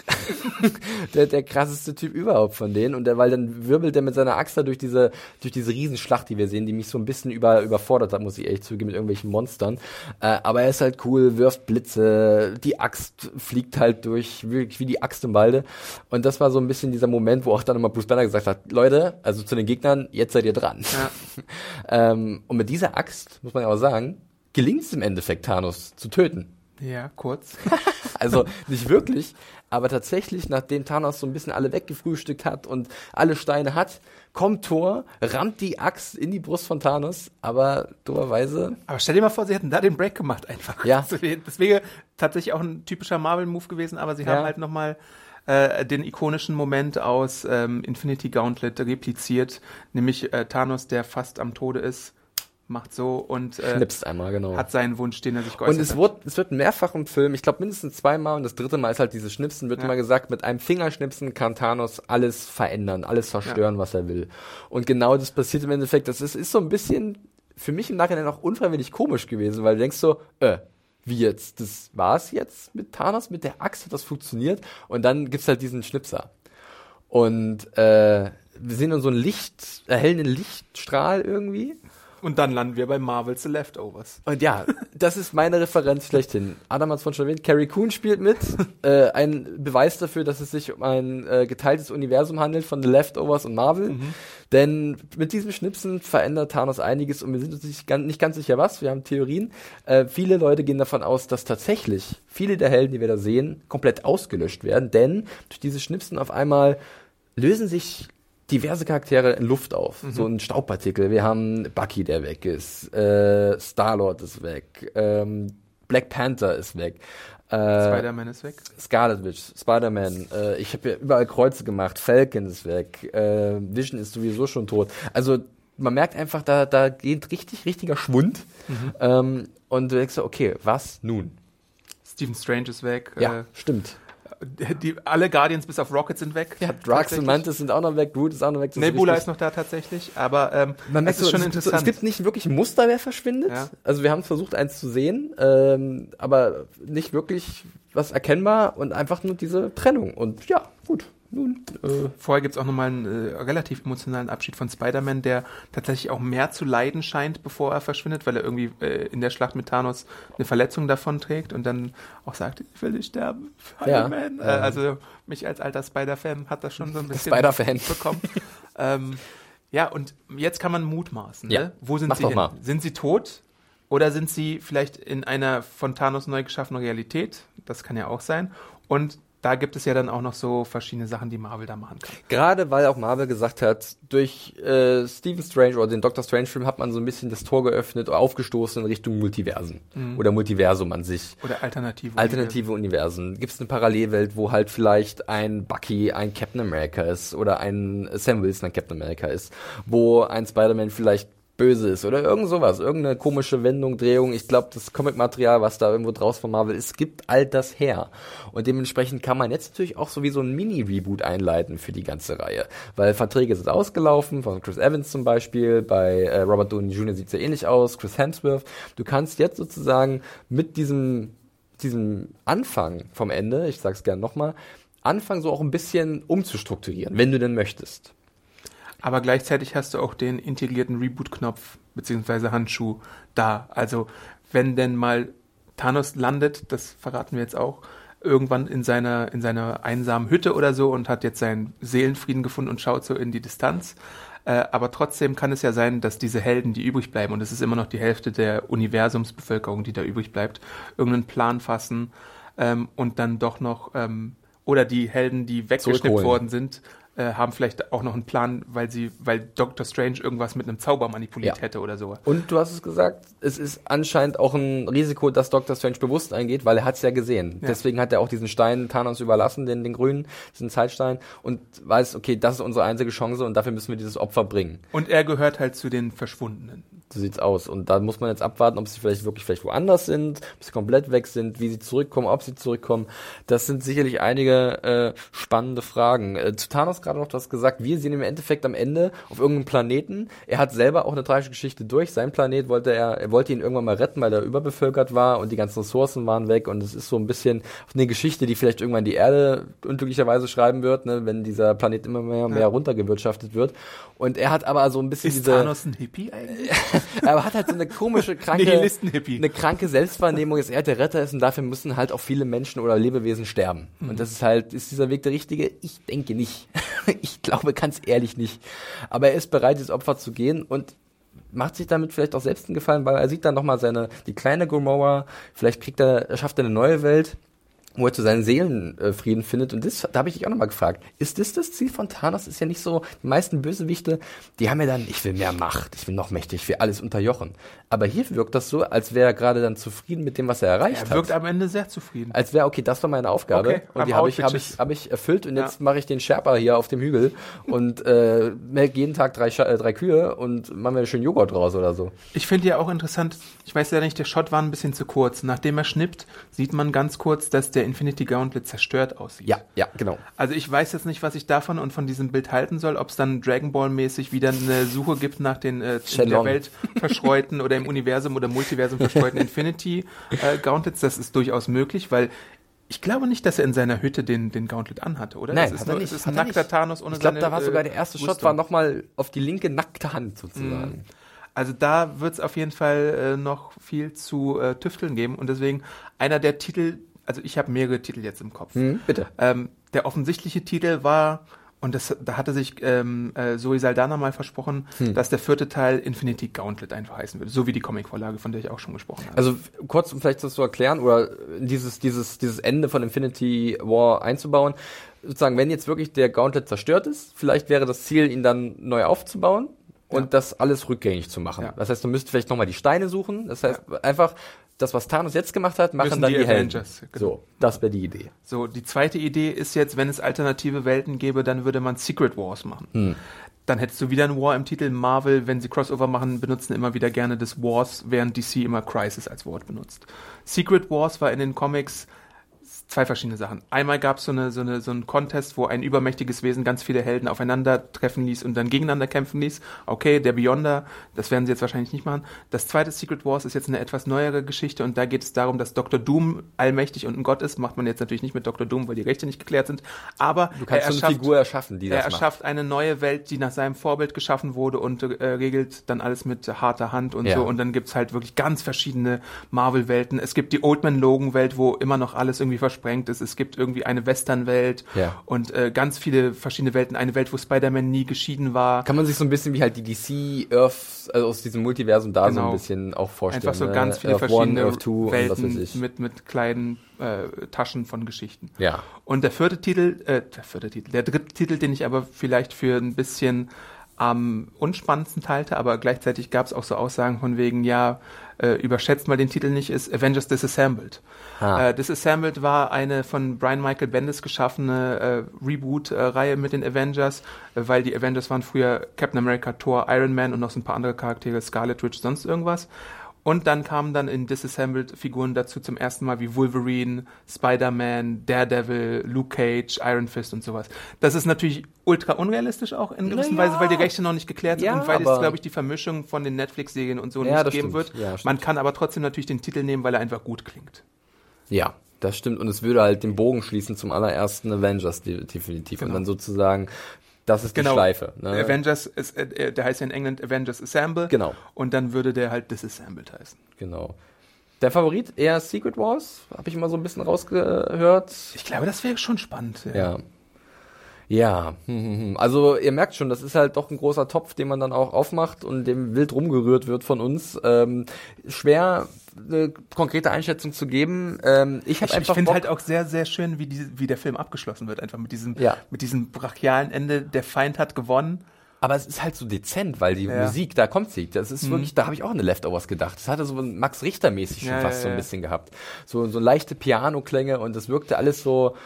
[LAUGHS] der, der krasseste Typ überhaupt von denen. Und der, weil dann wirbelt er mit seiner Axt da durch diese, durch diese Riesenschlacht, die wir sehen, die mich so ein bisschen über, überfordert hat, muss ich ehrlich zugeben, mit irgendwelchen Monstern. Äh, aber er ist halt cool, wirft Blitze, die Axt fliegt halt durch, wirklich wie die Axt im Walde. Und das war so ein bisschen dieser Moment, wo auch dann immer Bruce Banner gesagt hat, Leute, also zu den Gegnern, jetzt seid ihr dran. Ja. [LAUGHS] ähm, und mit dieser Axt, muss man ja auch sagen, gelingt es im Endeffekt, Thanos zu töten. Ja, kurz. [LAUGHS] Also nicht wirklich, aber tatsächlich, nachdem Thanos so ein bisschen alle weggefrühstückt hat und alle Steine hat, kommt Thor, rammt die Axt in die Brust von Thanos, aber dummerweise. Aber stell dir mal vor, sie hätten da den Break gemacht einfach. Ja. [LAUGHS] Das wäre tatsächlich auch ein typischer Marvel-Move gewesen, aber sie Ja. haben halt nochmal äh, den ikonischen Moment aus ähm, Infinity Gauntlet repliziert, nämlich äh, Thanos, der fast am Tode ist, macht so und äh, Schnipst einmal, genau. hat seinen Wunsch, den er sich geäußert Und es hat. wird, es wird mehrfach im Film, ich glaube mindestens zweimal und das dritte Mal ist halt dieses Schnipsen, wird Ja. immer gesagt, mit einem Fingerschnipsen kann Thanos alles verändern, alles zerstören, was er will. Und genau das passiert im Endeffekt. Das ist, ist so ein bisschen für mich im Nachhinein auch unfreiwillig komisch gewesen, weil du denkst so, äh, wie jetzt? Das war's jetzt mit Thanos, mit der Axt hat das funktioniert und dann gibt's halt diesen Schnipser. Und äh, wir sehen dann so einen Licht, erhellenden Lichtstrahl irgendwie. Und dann landen wir bei Marvel's The Leftovers. Und ja, das ist meine Referenz schlechthin. Adam hat es vorhin schon erwähnt, Carrie Coon spielt mit. [LAUGHS] äh, ein Beweis dafür, dass es sich um ein äh, geteiltes Universum handelt von The Leftovers und Marvel. Denn mit diesem Schnipsen verändert Thanos einiges und wir sind uns nicht ganz, nicht ganz sicher was. Wir haben Theorien. Äh, viele Leute gehen davon aus, dass tatsächlich viele der Helden, die wir da sehen, komplett ausgelöscht werden. Denn durch dieses Schnipsen auf einmal lösen sich diverse Charaktere in Luft auf. So ein Staubpartikel. Wir haben Bucky, der weg ist. Äh, Star-Lord ist weg. Ähm, Black Panther ist weg. Äh, Spider-Man ist weg. Scarlet Witch, Spider-Man, äh, ich habe ja überall Kreuze gemacht, Falcon ist weg, äh, Vision ist sowieso schon tot. Also man merkt einfach, da, da geht richtig, richtiger Schwund. Ähm, und du denkst so, okay, was nun? Stephen Strange ist weg. Ja, stimmt. Die, alle Guardians bis auf Rocket sind weg. Ja, Drax Tatsächlich. und Mantis sind auch noch weg, Groot ist auch noch weg. Nebula ist noch da tatsächlich, aber ähm, Man merkt es ist so, schon es, interessant. Es gibt nicht wirklich ein Muster, wer verschwindet. Ja. Also wir haben versucht, eins zu sehen, ähm, aber nicht wirklich was erkennbar und einfach nur diese Trennung. Und ja, gut. Nun, äh, Vorher gibt's auch nochmal einen äh, relativ emotionalen Abschied von Spider-Man, der tatsächlich auch mehr zu leiden scheint, bevor er verschwindet, weil er irgendwie äh, in der Schlacht mit Thanos eine Verletzung davon trägt und dann auch sagt, ich will nicht sterben, Ja. Spider-Man. Äh, Ja. also mich als alter Spider-Fan hat das schon so ein bisschen Spider-Fan. bekommen. ähm, ja, und jetzt kann man mutmaßen. Ja. Ne? Wo sind Mach sie hin? mal. Sind sie tot? Oder sind sie vielleicht in einer von Thanos neu geschaffenen Realität? Das kann ja auch sein. Und da gibt es ja dann auch noch so verschiedene Sachen, die Marvel da machen kann. Gerade weil auch Marvel gesagt hat, durch äh, Stephen Strange oder den Doctor Strange Film hat man so ein bisschen das Tor geöffnet, aufgestoßen in Richtung Multiversen oder Multiversum an sich. Oder Alternative. Alternative Universen. Gibt es eine Parallelwelt, wo halt vielleicht ein Bucky ein Captain America ist oder ein Sam Wilson ein Captain America ist, wo ein Spider-Man vielleicht böse ist oder irgend sowas, irgendeine komische Wendung, Drehung. Ich glaube, das Comic-Material, was da irgendwo draus von Marvel ist, gibt all das her. Und dementsprechend kann man jetzt natürlich auch so wie so ein Mini-Reboot einleiten für die ganze Reihe. Weil Verträge sind ausgelaufen, von Chris Evans zum Beispiel, bei äh, Robert Downey Jr. sieht es ja ähnlich aus, Chris Hemsworth. Du kannst jetzt sozusagen mit diesem diesem Anfang vom Ende, ich sag's gerne nochmal, anfangen so auch ein bisschen umzustrukturieren, wenn du denn möchtest. Aber gleichzeitig hast du auch den integrierten Reboot-Knopf beziehungsweise Handschuh da. Also wenn denn mal Thanos landet, das verraten wir jetzt auch, irgendwann in seiner, in seiner einsamen Hütte oder so und hat jetzt seinen Seelenfrieden gefunden und schaut so in die Distanz. Äh, aber trotzdem kann es ja sein, dass diese Helden, die übrig bleiben, und es ist immer noch die Hälfte der Universumsbevölkerung, die da übrig bleibt, irgendeinen Plan fassen ähm, und dann doch noch, ähm, oder die Helden, die weggeschnippt worden sind, äh, haben vielleicht auch noch einen Plan, weil sie, weil Doctor Strange irgendwas mit einem Zauber manipuliert Ja. hätte oder so. Und du hast es gesagt, es ist anscheinend auch ein Risiko, dass Doctor Strange bewusst eingeht, weil er hat es ja gesehen. Ja. Deswegen hat er auch diesen Stein Thanos überlassen, den, den grünen, diesen Zeitstein, und weiß, okay, das ist unsere einzige Chance und dafür müssen wir dieses Opfer bringen. Und er gehört halt zu den Verschwundenen. So sieht's aus. Und da muss man jetzt abwarten, ob sie vielleicht wirklich vielleicht woanders sind, ob sie komplett weg sind, wie sie zurückkommen, ob sie zurückkommen. Das sind sicherlich einige äh, spannende Fragen. Äh, zu Thanos gerade noch was gesagt. Wir sehen im Endeffekt am Ende auf irgendeinem Planeten. Er hat selber auch eine tragische Geschichte durch. Sein Planet wollte er, er wollte ihn irgendwann mal retten, weil er überbevölkert war und die ganzen Ressourcen waren weg. Und es ist so ein bisschen eine Geschichte, die vielleicht irgendwann die Erde unglücklicherweise schreiben wird, ne, wenn dieser Planet immer mehr, mehr runtergewirtschaftet wird. Und er hat aber so ein bisschen Ist diese Thanos ein Hippie eigentlich? [LAUGHS] [LAUGHS] er hat halt so eine komische, [LAUGHS] kranke, eine kranke Selbstwahrnehmung, dass er der Retter ist und dafür müssen halt auch viele Menschen oder Lebewesen sterben. Mhm. Und das ist halt, ist dieser Weg der richtige? Ich denke nicht. [LAUGHS] Ich glaube ganz ehrlich nicht. Aber er ist bereit, dieses Opfer zu gehen und macht sich damit vielleicht auch selbst einen Gefallen, weil er sieht dann nochmal seine, die kleine Gomorra, vielleicht kriegt er, er schafft er eine neue Welt. Wo er zu seinen Seelenfrieden äh, findet. Und das, da habe ich dich auch nochmal gefragt, ist das das Ziel von Thanos? Ist ja nicht so, die meisten Bösewichte, die haben ja dann, ich will mehr Macht, ich will noch mächtig, ich will alles unterjochen. Aber hier wirkt das so, als wäre er gerade dann zufrieden mit dem, was er erreicht hat. Er wirkt am Ende sehr zufrieden. Als wäre, okay, das war meine Aufgabe. Okay, und die habe ich, hab ich, hab ich erfüllt und Ja. jetzt mache ich den Sherpa hier auf dem Hügel und äh, melk jeden Tag drei, äh, drei Kühe und machen wir schön Joghurt draus oder so. Ich finde ja auch interessant, ich weiß ja nicht, der Shot war ein bisschen zu kurz. Nachdem er schnippt, sieht man ganz kurz, dass der Infinity Gauntlet zerstört aussieht. Ja, ja, genau. Also ich weiß jetzt nicht, was ich davon und von diesem Bild halten soll, ob es dann Dragon Ball mäßig wieder eine Suche gibt nach den äh, in der. Welt [LAUGHS] verstreuten oder im Universum oder Multiversum verstreuten Infinity äh, Gauntlets. Das ist durchaus möglich, weil ich glaube nicht, dass er in seiner Hütte den, den Gauntlet anhatte, oder? Nein, es ist, hat er nur, nicht, es ist ein er nackter nicht. Thanos ohne Ich glaube, da war sogar äh, der erste Shot Rüstung. war nochmal auf die linke nackte Hand sozusagen. Also da wird es auf jeden Fall äh, noch viel zu äh, tüfteln geben und deswegen einer der Titel, also ich habe mehrere Titel jetzt im Kopf. Hm, bitte. Ähm, der offensichtliche Titel war, und das, da hatte sich ähm, äh, Zoe Saldana mal versprochen, Hm. dass der vierte Teil Infinity Gauntlet einfach heißen würde. So wie die Comicvorlage, von der ich auch schon gesprochen habe. Also kurz, um vielleicht das zu erklären oder dieses, dieses, dieses Ende von Infinity War einzubauen. Sozusagen, wenn jetzt wirklich der Gauntlet zerstört ist, vielleicht wäre das Ziel, ihn dann neu aufzubauen und Ja. das alles rückgängig zu machen. Ja. Das heißt, du müsst vielleicht nochmal die Steine suchen. Das heißt, einfach das, was Thanos jetzt gemacht hat, machen Müssen dann die die, Helden. Avengers, genau. So, das wäre die Idee. So, die zweite Idee ist jetzt, wenn es alternative Welten gäbe, dann würde man Secret Wars machen. Hm. Dann hättest du wieder ein War im Titel. Marvel, wenn sie Crossover machen, benutzen immer wieder gerne das Wars, während DC immer Crisis als Wort benutzt. Secret Wars war in den Comics zwei verschiedene Sachen. Einmal gab es so, eine, so, eine, so einen Contest, wo ein übermächtiges Wesen ganz viele Helden aufeinandertreffen ließ und dann gegeneinander kämpfen ließ. Okay, der Beyonder, das werden sie jetzt wahrscheinlich nicht machen. Das zweite Secret Wars ist jetzt eine etwas neuere Geschichte und da geht es darum, dass Dr. Doom allmächtig und ein Gott ist. Macht man jetzt natürlich nicht mit Dr. Doom, weil die Rechte nicht geklärt sind. Aber Du kannst er so eine erschafft, Figur erschaffen, die er das macht. erschafft eine neue Welt, die nach seinem Vorbild geschaffen wurde und äh, regelt dann alles mit harter Hand und Ja. so. Und dann gibt's halt wirklich ganz verschiedene Marvel-Welten. Es gibt die Old Man Logan-Welt, wo immer noch alles irgendwie versprengt ist. Es gibt irgendwie eine Western-Welt Ja. und äh, ganz viele verschiedene Welten. Eine Welt, wo Spider-Man nie geschieden war. Kann man sich so ein bisschen wie halt die DC Earth, also aus diesem Multiversum da so Genau. ein bisschen auch vorstellen. Einfach so ne? ganz viele Earth verschiedene One, Earth Two Welten mit, mit kleinen äh, Taschen von Geschichten. Ja. Und der vierte Titel, äh, der vierte Titel, der dritte Titel, den ich aber vielleicht für ein bisschen am unspannendsten teilte, aber gleichzeitig gab es auch so Aussagen von wegen, ja, äh, überschätzt mal den Titel nicht, ist Avengers Disassembled. Ah. Äh, Disassembled war eine von Brian Michael Bendis geschaffene äh, Reboot-Reihe mit den Avengers, äh, weil die Avengers waren früher Captain America, Thor, Iron Man und noch so ein paar andere Charaktere, Scarlet Witch, sonst irgendwas. Und dann kamen dann in Disassembled Figuren dazu zum ersten Mal wie Wolverine, Spider-Man, Daredevil, Luke Cage, Iron Fist und sowas. Das ist natürlich ultra unrealistisch auch in gewisser Naja. Weise, weil die Rechte noch nicht geklärt sind Ja, und weil es, glaube ich, die Vermischung von den Netflix-Serien und so Ja, nicht geben stimmt. wird. Ja. Man kann aber trotzdem natürlich den Titel nehmen, weil er einfach gut klingt. Ja, das stimmt. Und es würde halt den Bogen schließen zum allerersten Avengers de- definitiv. Und Genau. dann sozusagen, das ist die Genau. Schleife. Ne? Avengers, ist, äh, äh, der heißt ja in England Avengers Assemble. Genau. Und dann würde der halt Disassembled heißen. Genau. Der Favorit eher Secret Wars, habe ich immer so ein bisschen rausgehört. Ich glaube, das wäre schon spannend. Ja. Ja, hm. [LAUGHS] also ihr merkt schon, das ist halt doch ein großer Topf, den man dann auch aufmacht und dem wild rumgerührt wird von uns. Ähm, schwer eine konkrete Einschätzung zu geben. Ähm, ich habe Ich, ich einfach finde Bock- halt auch sehr, sehr schön, wie, die, wie der Film abgeschlossen wird. Einfach mit diesem, Ja. mit diesem brachialen Ende. Der Feind hat gewonnen. Aber es ist halt so dezent, weil die Ja. Mhm. Musik, da kommt sie. Das ist wirklich, da habe ich auch an eine Leftovers gedacht. Das hatte so Max Richter-mäßig schon Ja, fast ja, so ein ja. bisschen gehabt. So, so leichte Piano-Klänge und das wirkte alles so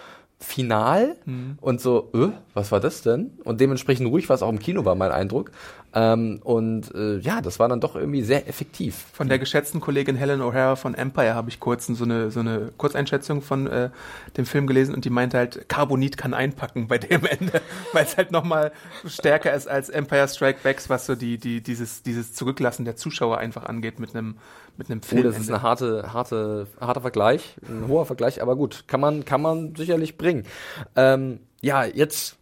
final Mhm. und so, äh, was war das denn? Und dementsprechend ruhig, was auch im Kino war, mein Eindruck. Ähm, und äh, ja, das war dann doch irgendwie sehr effektiv. Von der geschätzten Kollegin Helen O'Hara von Empire habe ich kurz so eine, so eine Kurzeinschätzung von äh, dem Film gelesen und die meinte halt, Carbonit kann einpacken bei dem Ende, [LAUGHS] weil es halt nochmal stärker ist als Empire Strike Backs, was so die, die, dieses, dieses Zurücklassen der Zuschauer einfach angeht mit einem, mit einem Oh, Film. das ist eine harte, harte, harter Vergleich, ein hoher Vergleich, aber gut, kann man, kann man sicherlich bringen. Ähm, ja, jetzt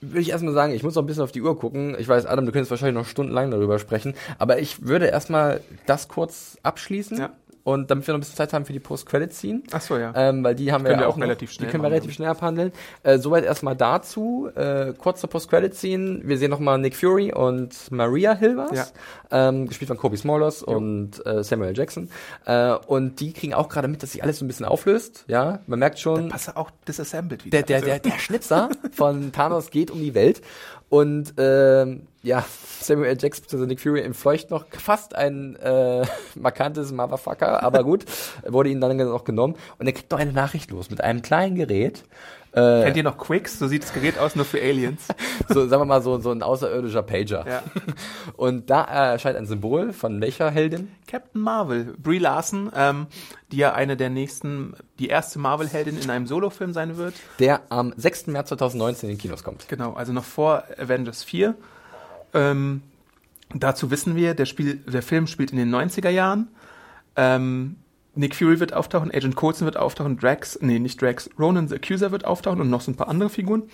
würde ich erstmal sagen, ich muss noch ein bisschen auf die Uhr gucken. Ich weiß, Adam, du könntest wahrscheinlich noch stundenlang darüber sprechen, aber ich würde erstmal das kurz abschließen. Ja. Und damit wir noch ein bisschen Zeit haben für die Post-Credit-Scene. Ach so, ja. Ähm, weil die haben wir ja auch auch noch, relativ schnell Die können wir relativ schnell abhandeln. Äh, soweit erstmal dazu. Äh, kurz zur Post-Credit-Scene. Wir sehen nochmal Nick Fury und Maria Hilvers. Ja. Ähm, gespielt von Kobe Smulders und äh, Samuel Jackson. Äh, und die kriegen auch gerade mit, dass sich alles so ein bisschen auflöst. Ja, man merkt schon. Passt auch disassembled wieder. Der, der, der, der Schnitzer [LAUGHS] von Thanos geht um die Welt. Und ähm, ja, [LAUGHS] Samuel L. Jackson bzw. Nick Fury entfleucht noch fast ein äh, [LAUGHS] markantes Motherfucker, aber gut, [LAUGHS] wurde ihnen dann noch genommen. Und er kriegt noch eine Nachricht los mit einem kleinen Gerät. Äh, Kennt ihr noch Quicks? So sieht das Gerät aus, nur für Aliens. so, sagen wir mal, so, so ein außerirdischer Pager. Ja. Und da erscheint ein Symbol von welcher Heldin? Captain Marvel, Brie Larson, ähm, die ja eine der nächsten, die erste Marvel-Heldin in einem Solofilm sein wird. Der am 6. März 2019 in den Kinos kommt. Genau, also noch vor Avengers 4. Ähm, dazu wissen wir, der, Spiel, der Film spielt in den 90er Jahren. Ähm, Nick Fury wird auftauchen, Agent Coulson wird auftauchen, Drax, nee, nicht Drax, Ronan the Accuser wird auftauchen und noch so ein paar andere Figuren.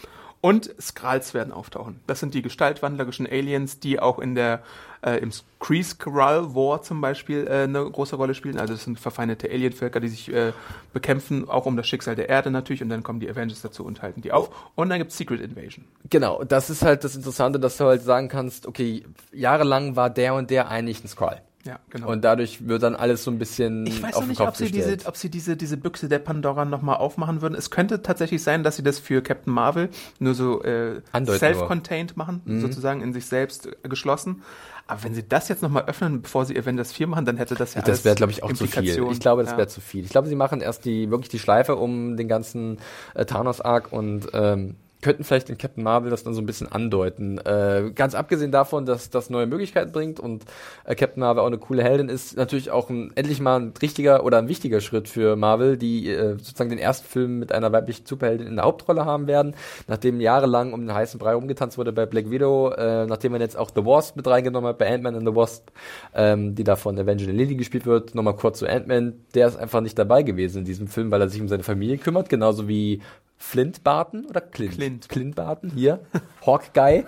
Und Skrulls werden auftauchen. Das sind die gestaltwandlerischen Aliens, die auch in der äh, im Kree-Skrull War zum Beispiel äh, eine große Rolle spielen. Also das sind verfeindete Alienvölker, die sich äh, bekämpfen, auch um das Schicksal der Erde natürlich. Und dann kommen die Avengers dazu und halten die auf. Und dann gibt's Secret Invasion. Genau, das ist halt das Interessante, dass du halt sagen kannst, okay, jahrelang war der und der eigentlich ein Skrull. Ja, genau. Und dadurch wird dann alles so ein bisschen Ich weiß auf den nicht, Kopf ob sie, gestellt. diese, ob sie diese, diese Büchse der Pandora nochmal aufmachen würden. Es könnte tatsächlich sein, dass sie das für Captain Marvel nur so äh, self-contained machen, sozusagen in sich selbst äh, geschlossen. Aber wenn sie das jetzt nochmal öffnen, bevor sie Avengers 4 machen, dann hätte das ja das wäre, glaube ich, auch zu viel. Ich glaube, das Ja. wäre zu viel. Ich glaube, sie machen erst die wirklich die Schleife um den ganzen äh, Thanos-Arc und ähm, könnten vielleicht in Captain Marvel das dann so ein bisschen andeuten. Äh, ganz abgesehen davon, dass das neue Möglichkeiten bringt und äh, Captain Marvel auch eine coole Heldin ist, natürlich auch ein, endlich mal ein richtiger oder ein wichtiger Schritt für Marvel, die äh, sozusagen den ersten Film mit einer weiblichen Superheldin in der Hauptrolle haben werden, nachdem jahrelang um den heißen Brei rumgetanzt wurde bei Black Widow, äh, nachdem man jetzt auch The Wasp mit reingenommen hat bei Ant-Man and the Wasp, ähm, die da von Evangeline Lilly gespielt wird. Nochmal kurz zu Ant-Man, der ist einfach nicht dabei gewesen in diesem Film, weil er sich um seine Familie kümmert, genauso wie Flint Barton oder Clint? Clint. Clint Barton, hier. Hawk Guy.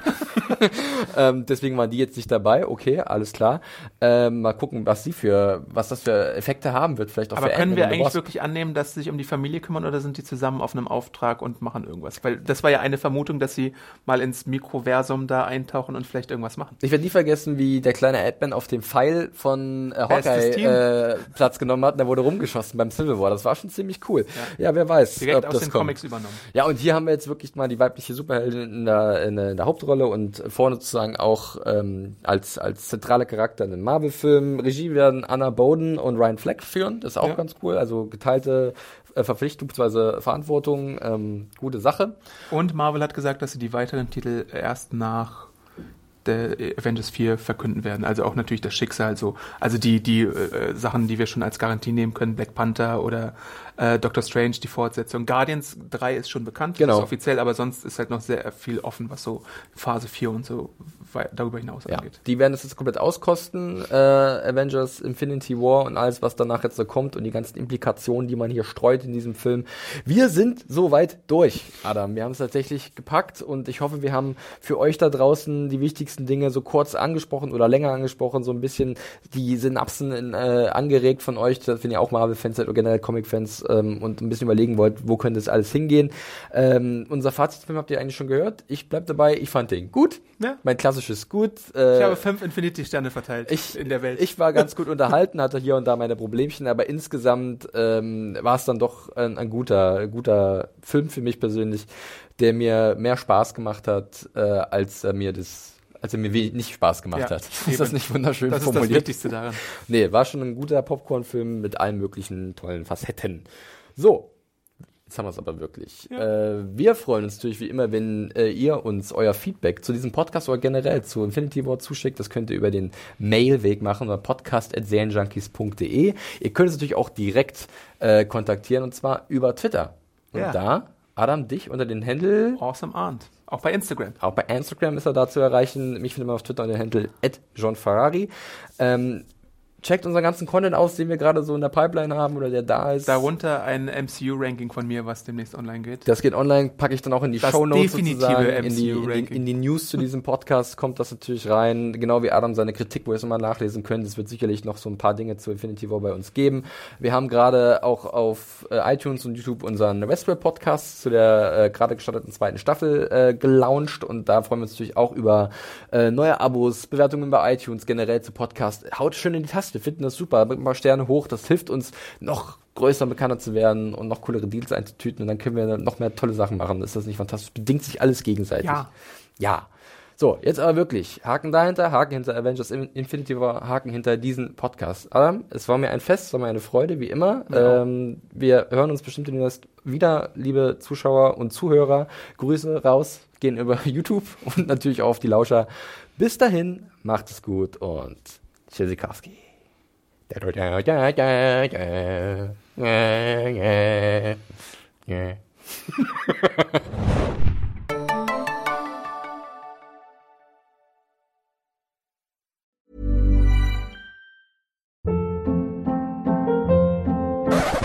[LAUGHS] ähm, deswegen waren die jetzt nicht dabei. Okay, alles klar. Ähm, mal gucken, was sie für, was das für Effekte haben wird. Vielleicht auch Aber für können Ant-Man wir eigentlich Wasp. wirklich annehmen, dass sie sich um die Familie kümmern oder sind die zusammen auf einem Auftrag und machen irgendwas? Weil das war ja eine Vermutung, dass sie mal ins Mikroversum da eintauchen und vielleicht irgendwas machen. Ich werde nie vergessen, wie der kleine Ant-Man auf dem Pfeil von äh, Hawkeye äh, Platz genommen hat und der wurde rumgeschossen beim Civil War. Das war schon ziemlich cool. Ja, wer weiß, Direkt ob aus das den kommt. Comics übernommen. Ja, und hier haben wir jetzt wirklich mal die weibliche Superheldin in der, in der, in der Hauptrolle und vorne sozusagen auch ähm, als, als zentraler Charakter in einem Marvel-Film. Regie werden Anna Bowden und Ryan Fleck führen, das ist auch Ja. ganz cool. Also geteilte äh, Verpflichtung bzw. Verantwortung, ähm, gute Sache. Und Marvel hat gesagt, dass sie die weiteren Titel erst nach der Avengers 4 verkünden werden. Also auch natürlich das Schicksal so. Also die, die äh, Sachen, die wir schon als Garantie nehmen können, Black Panther oder äh, Doctor Strange, die Fortsetzung. Guardians 3 ist schon bekannt, Genau. das ist offiziell, aber sonst ist halt noch sehr viel offen, was so Phase 4 und so darüber hinaus Ja, angeht. die werden es jetzt komplett auskosten, äh, Avengers Infinity War und alles, was danach jetzt so kommt und die ganzen Implikationen, die man hier streut in diesem Film. Wir sind soweit durch, Adam. Wir haben es tatsächlich gepackt und ich hoffe, wir haben für euch da draußen die wichtigsten Dinge so kurz angesprochen oder länger angesprochen, so ein bisschen die Synapsen in, äh, angeregt von euch, wenn ihr auch Marvel-Fans seid oder generell Comic-Fans ähm, und ein bisschen überlegen wollt, wo könnte das alles hingehen. Ähm, unser Fazitfilm habt ihr eigentlich schon gehört. Ich bleib dabei, ich fand den gut. Ja. Mein klassisches Gut. Äh, Ich habe fünf Infinity-Sterne verteilt ich, in der Welt. Ich war ganz gut unterhalten, hatte hier und da meine Problemchen, aber insgesamt ähm, war es dann doch ein, ein guter, guter Film für mich persönlich, der mir mehr Spaß gemacht hat, äh, als er mir das, als er mir nicht Spaß gemacht Ja, hat. [LAUGHS] Ist eben. das nicht wunderschön das ist das formuliert? Wichtigste daran. Nee, war schon ein guter Popcorn-Film mit allen möglichen tollen Facetten. So. Jetzt haben wir es aber wirklich. Äh, wir freuen uns natürlich wie immer, wenn äh, ihr uns euer Feedback zu diesem Podcast oder generell zu Infinity War zuschickt. Das könnt ihr über den Mailweg machen oder podcast.serienjunkies.de. Ihr könnt uns natürlich auch direkt äh, kontaktieren und zwar über Twitter. Und Ja. da, Adam, dich unter den Händel Awesome Arndt. Auch bei Instagram. auch bei Instagram ist er da zu erreichen. Mich findet man auf Twitter unter dem Handle @johnferrari. Ähm, checkt unseren ganzen Content aus, den wir gerade so in der Pipeline haben oder der da ist. Darunter ein MCU-Ranking von mir, was demnächst online geht. Das geht online, packe ich dann auch in die Das Show Notes definitive sozusagen. In die, in, die, MCU-Ranking. in die News zu diesem Podcast kommt das natürlich rein. Genau wie Adam seine Kritik, wo ihr es nochmal nachlesen könnt. Es wird sicherlich noch so ein paar Dinge zu Infinity War bei uns geben. Wir haben gerade auch auf äh, iTunes und YouTube unseren Westworld-Podcast zu der äh, gerade gestarteten zweiten Staffel äh, gelauncht und da freuen wir uns natürlich auch über äh, neue Abos, Bewertungen bei iTunes, generell zu Podcast. Haut schön in die Taste, wir finden das super. Bringt ein paar Sterne hoch, das hilft uns noch größer und bekannter zu werden und noch coolere Deals einzutüten und dann können wir noch mehr tolle Sachen machen. Ist das nicht fantastisch? Bedingt sich alles gegenseitig. Ja. Ja. So, jetzt aber wirklich. Haken dahinter, Haken hinter Avengers In- Infinity War, Haken hinter diesen Podcast. Adam, es war mir ein Fest, es war mir eine Freude, wie immer. Ja. Ähm, wir hören uns bestimmt demnächst wieder, liebe Zuschauer und Zuhörer. Grüße raus, gehen über [LAUGHS] YouTube und natürlich auch auf die Lauscher. Bis dahin, macht es gut und Tschüssikowski.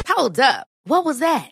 Hold up. What was that?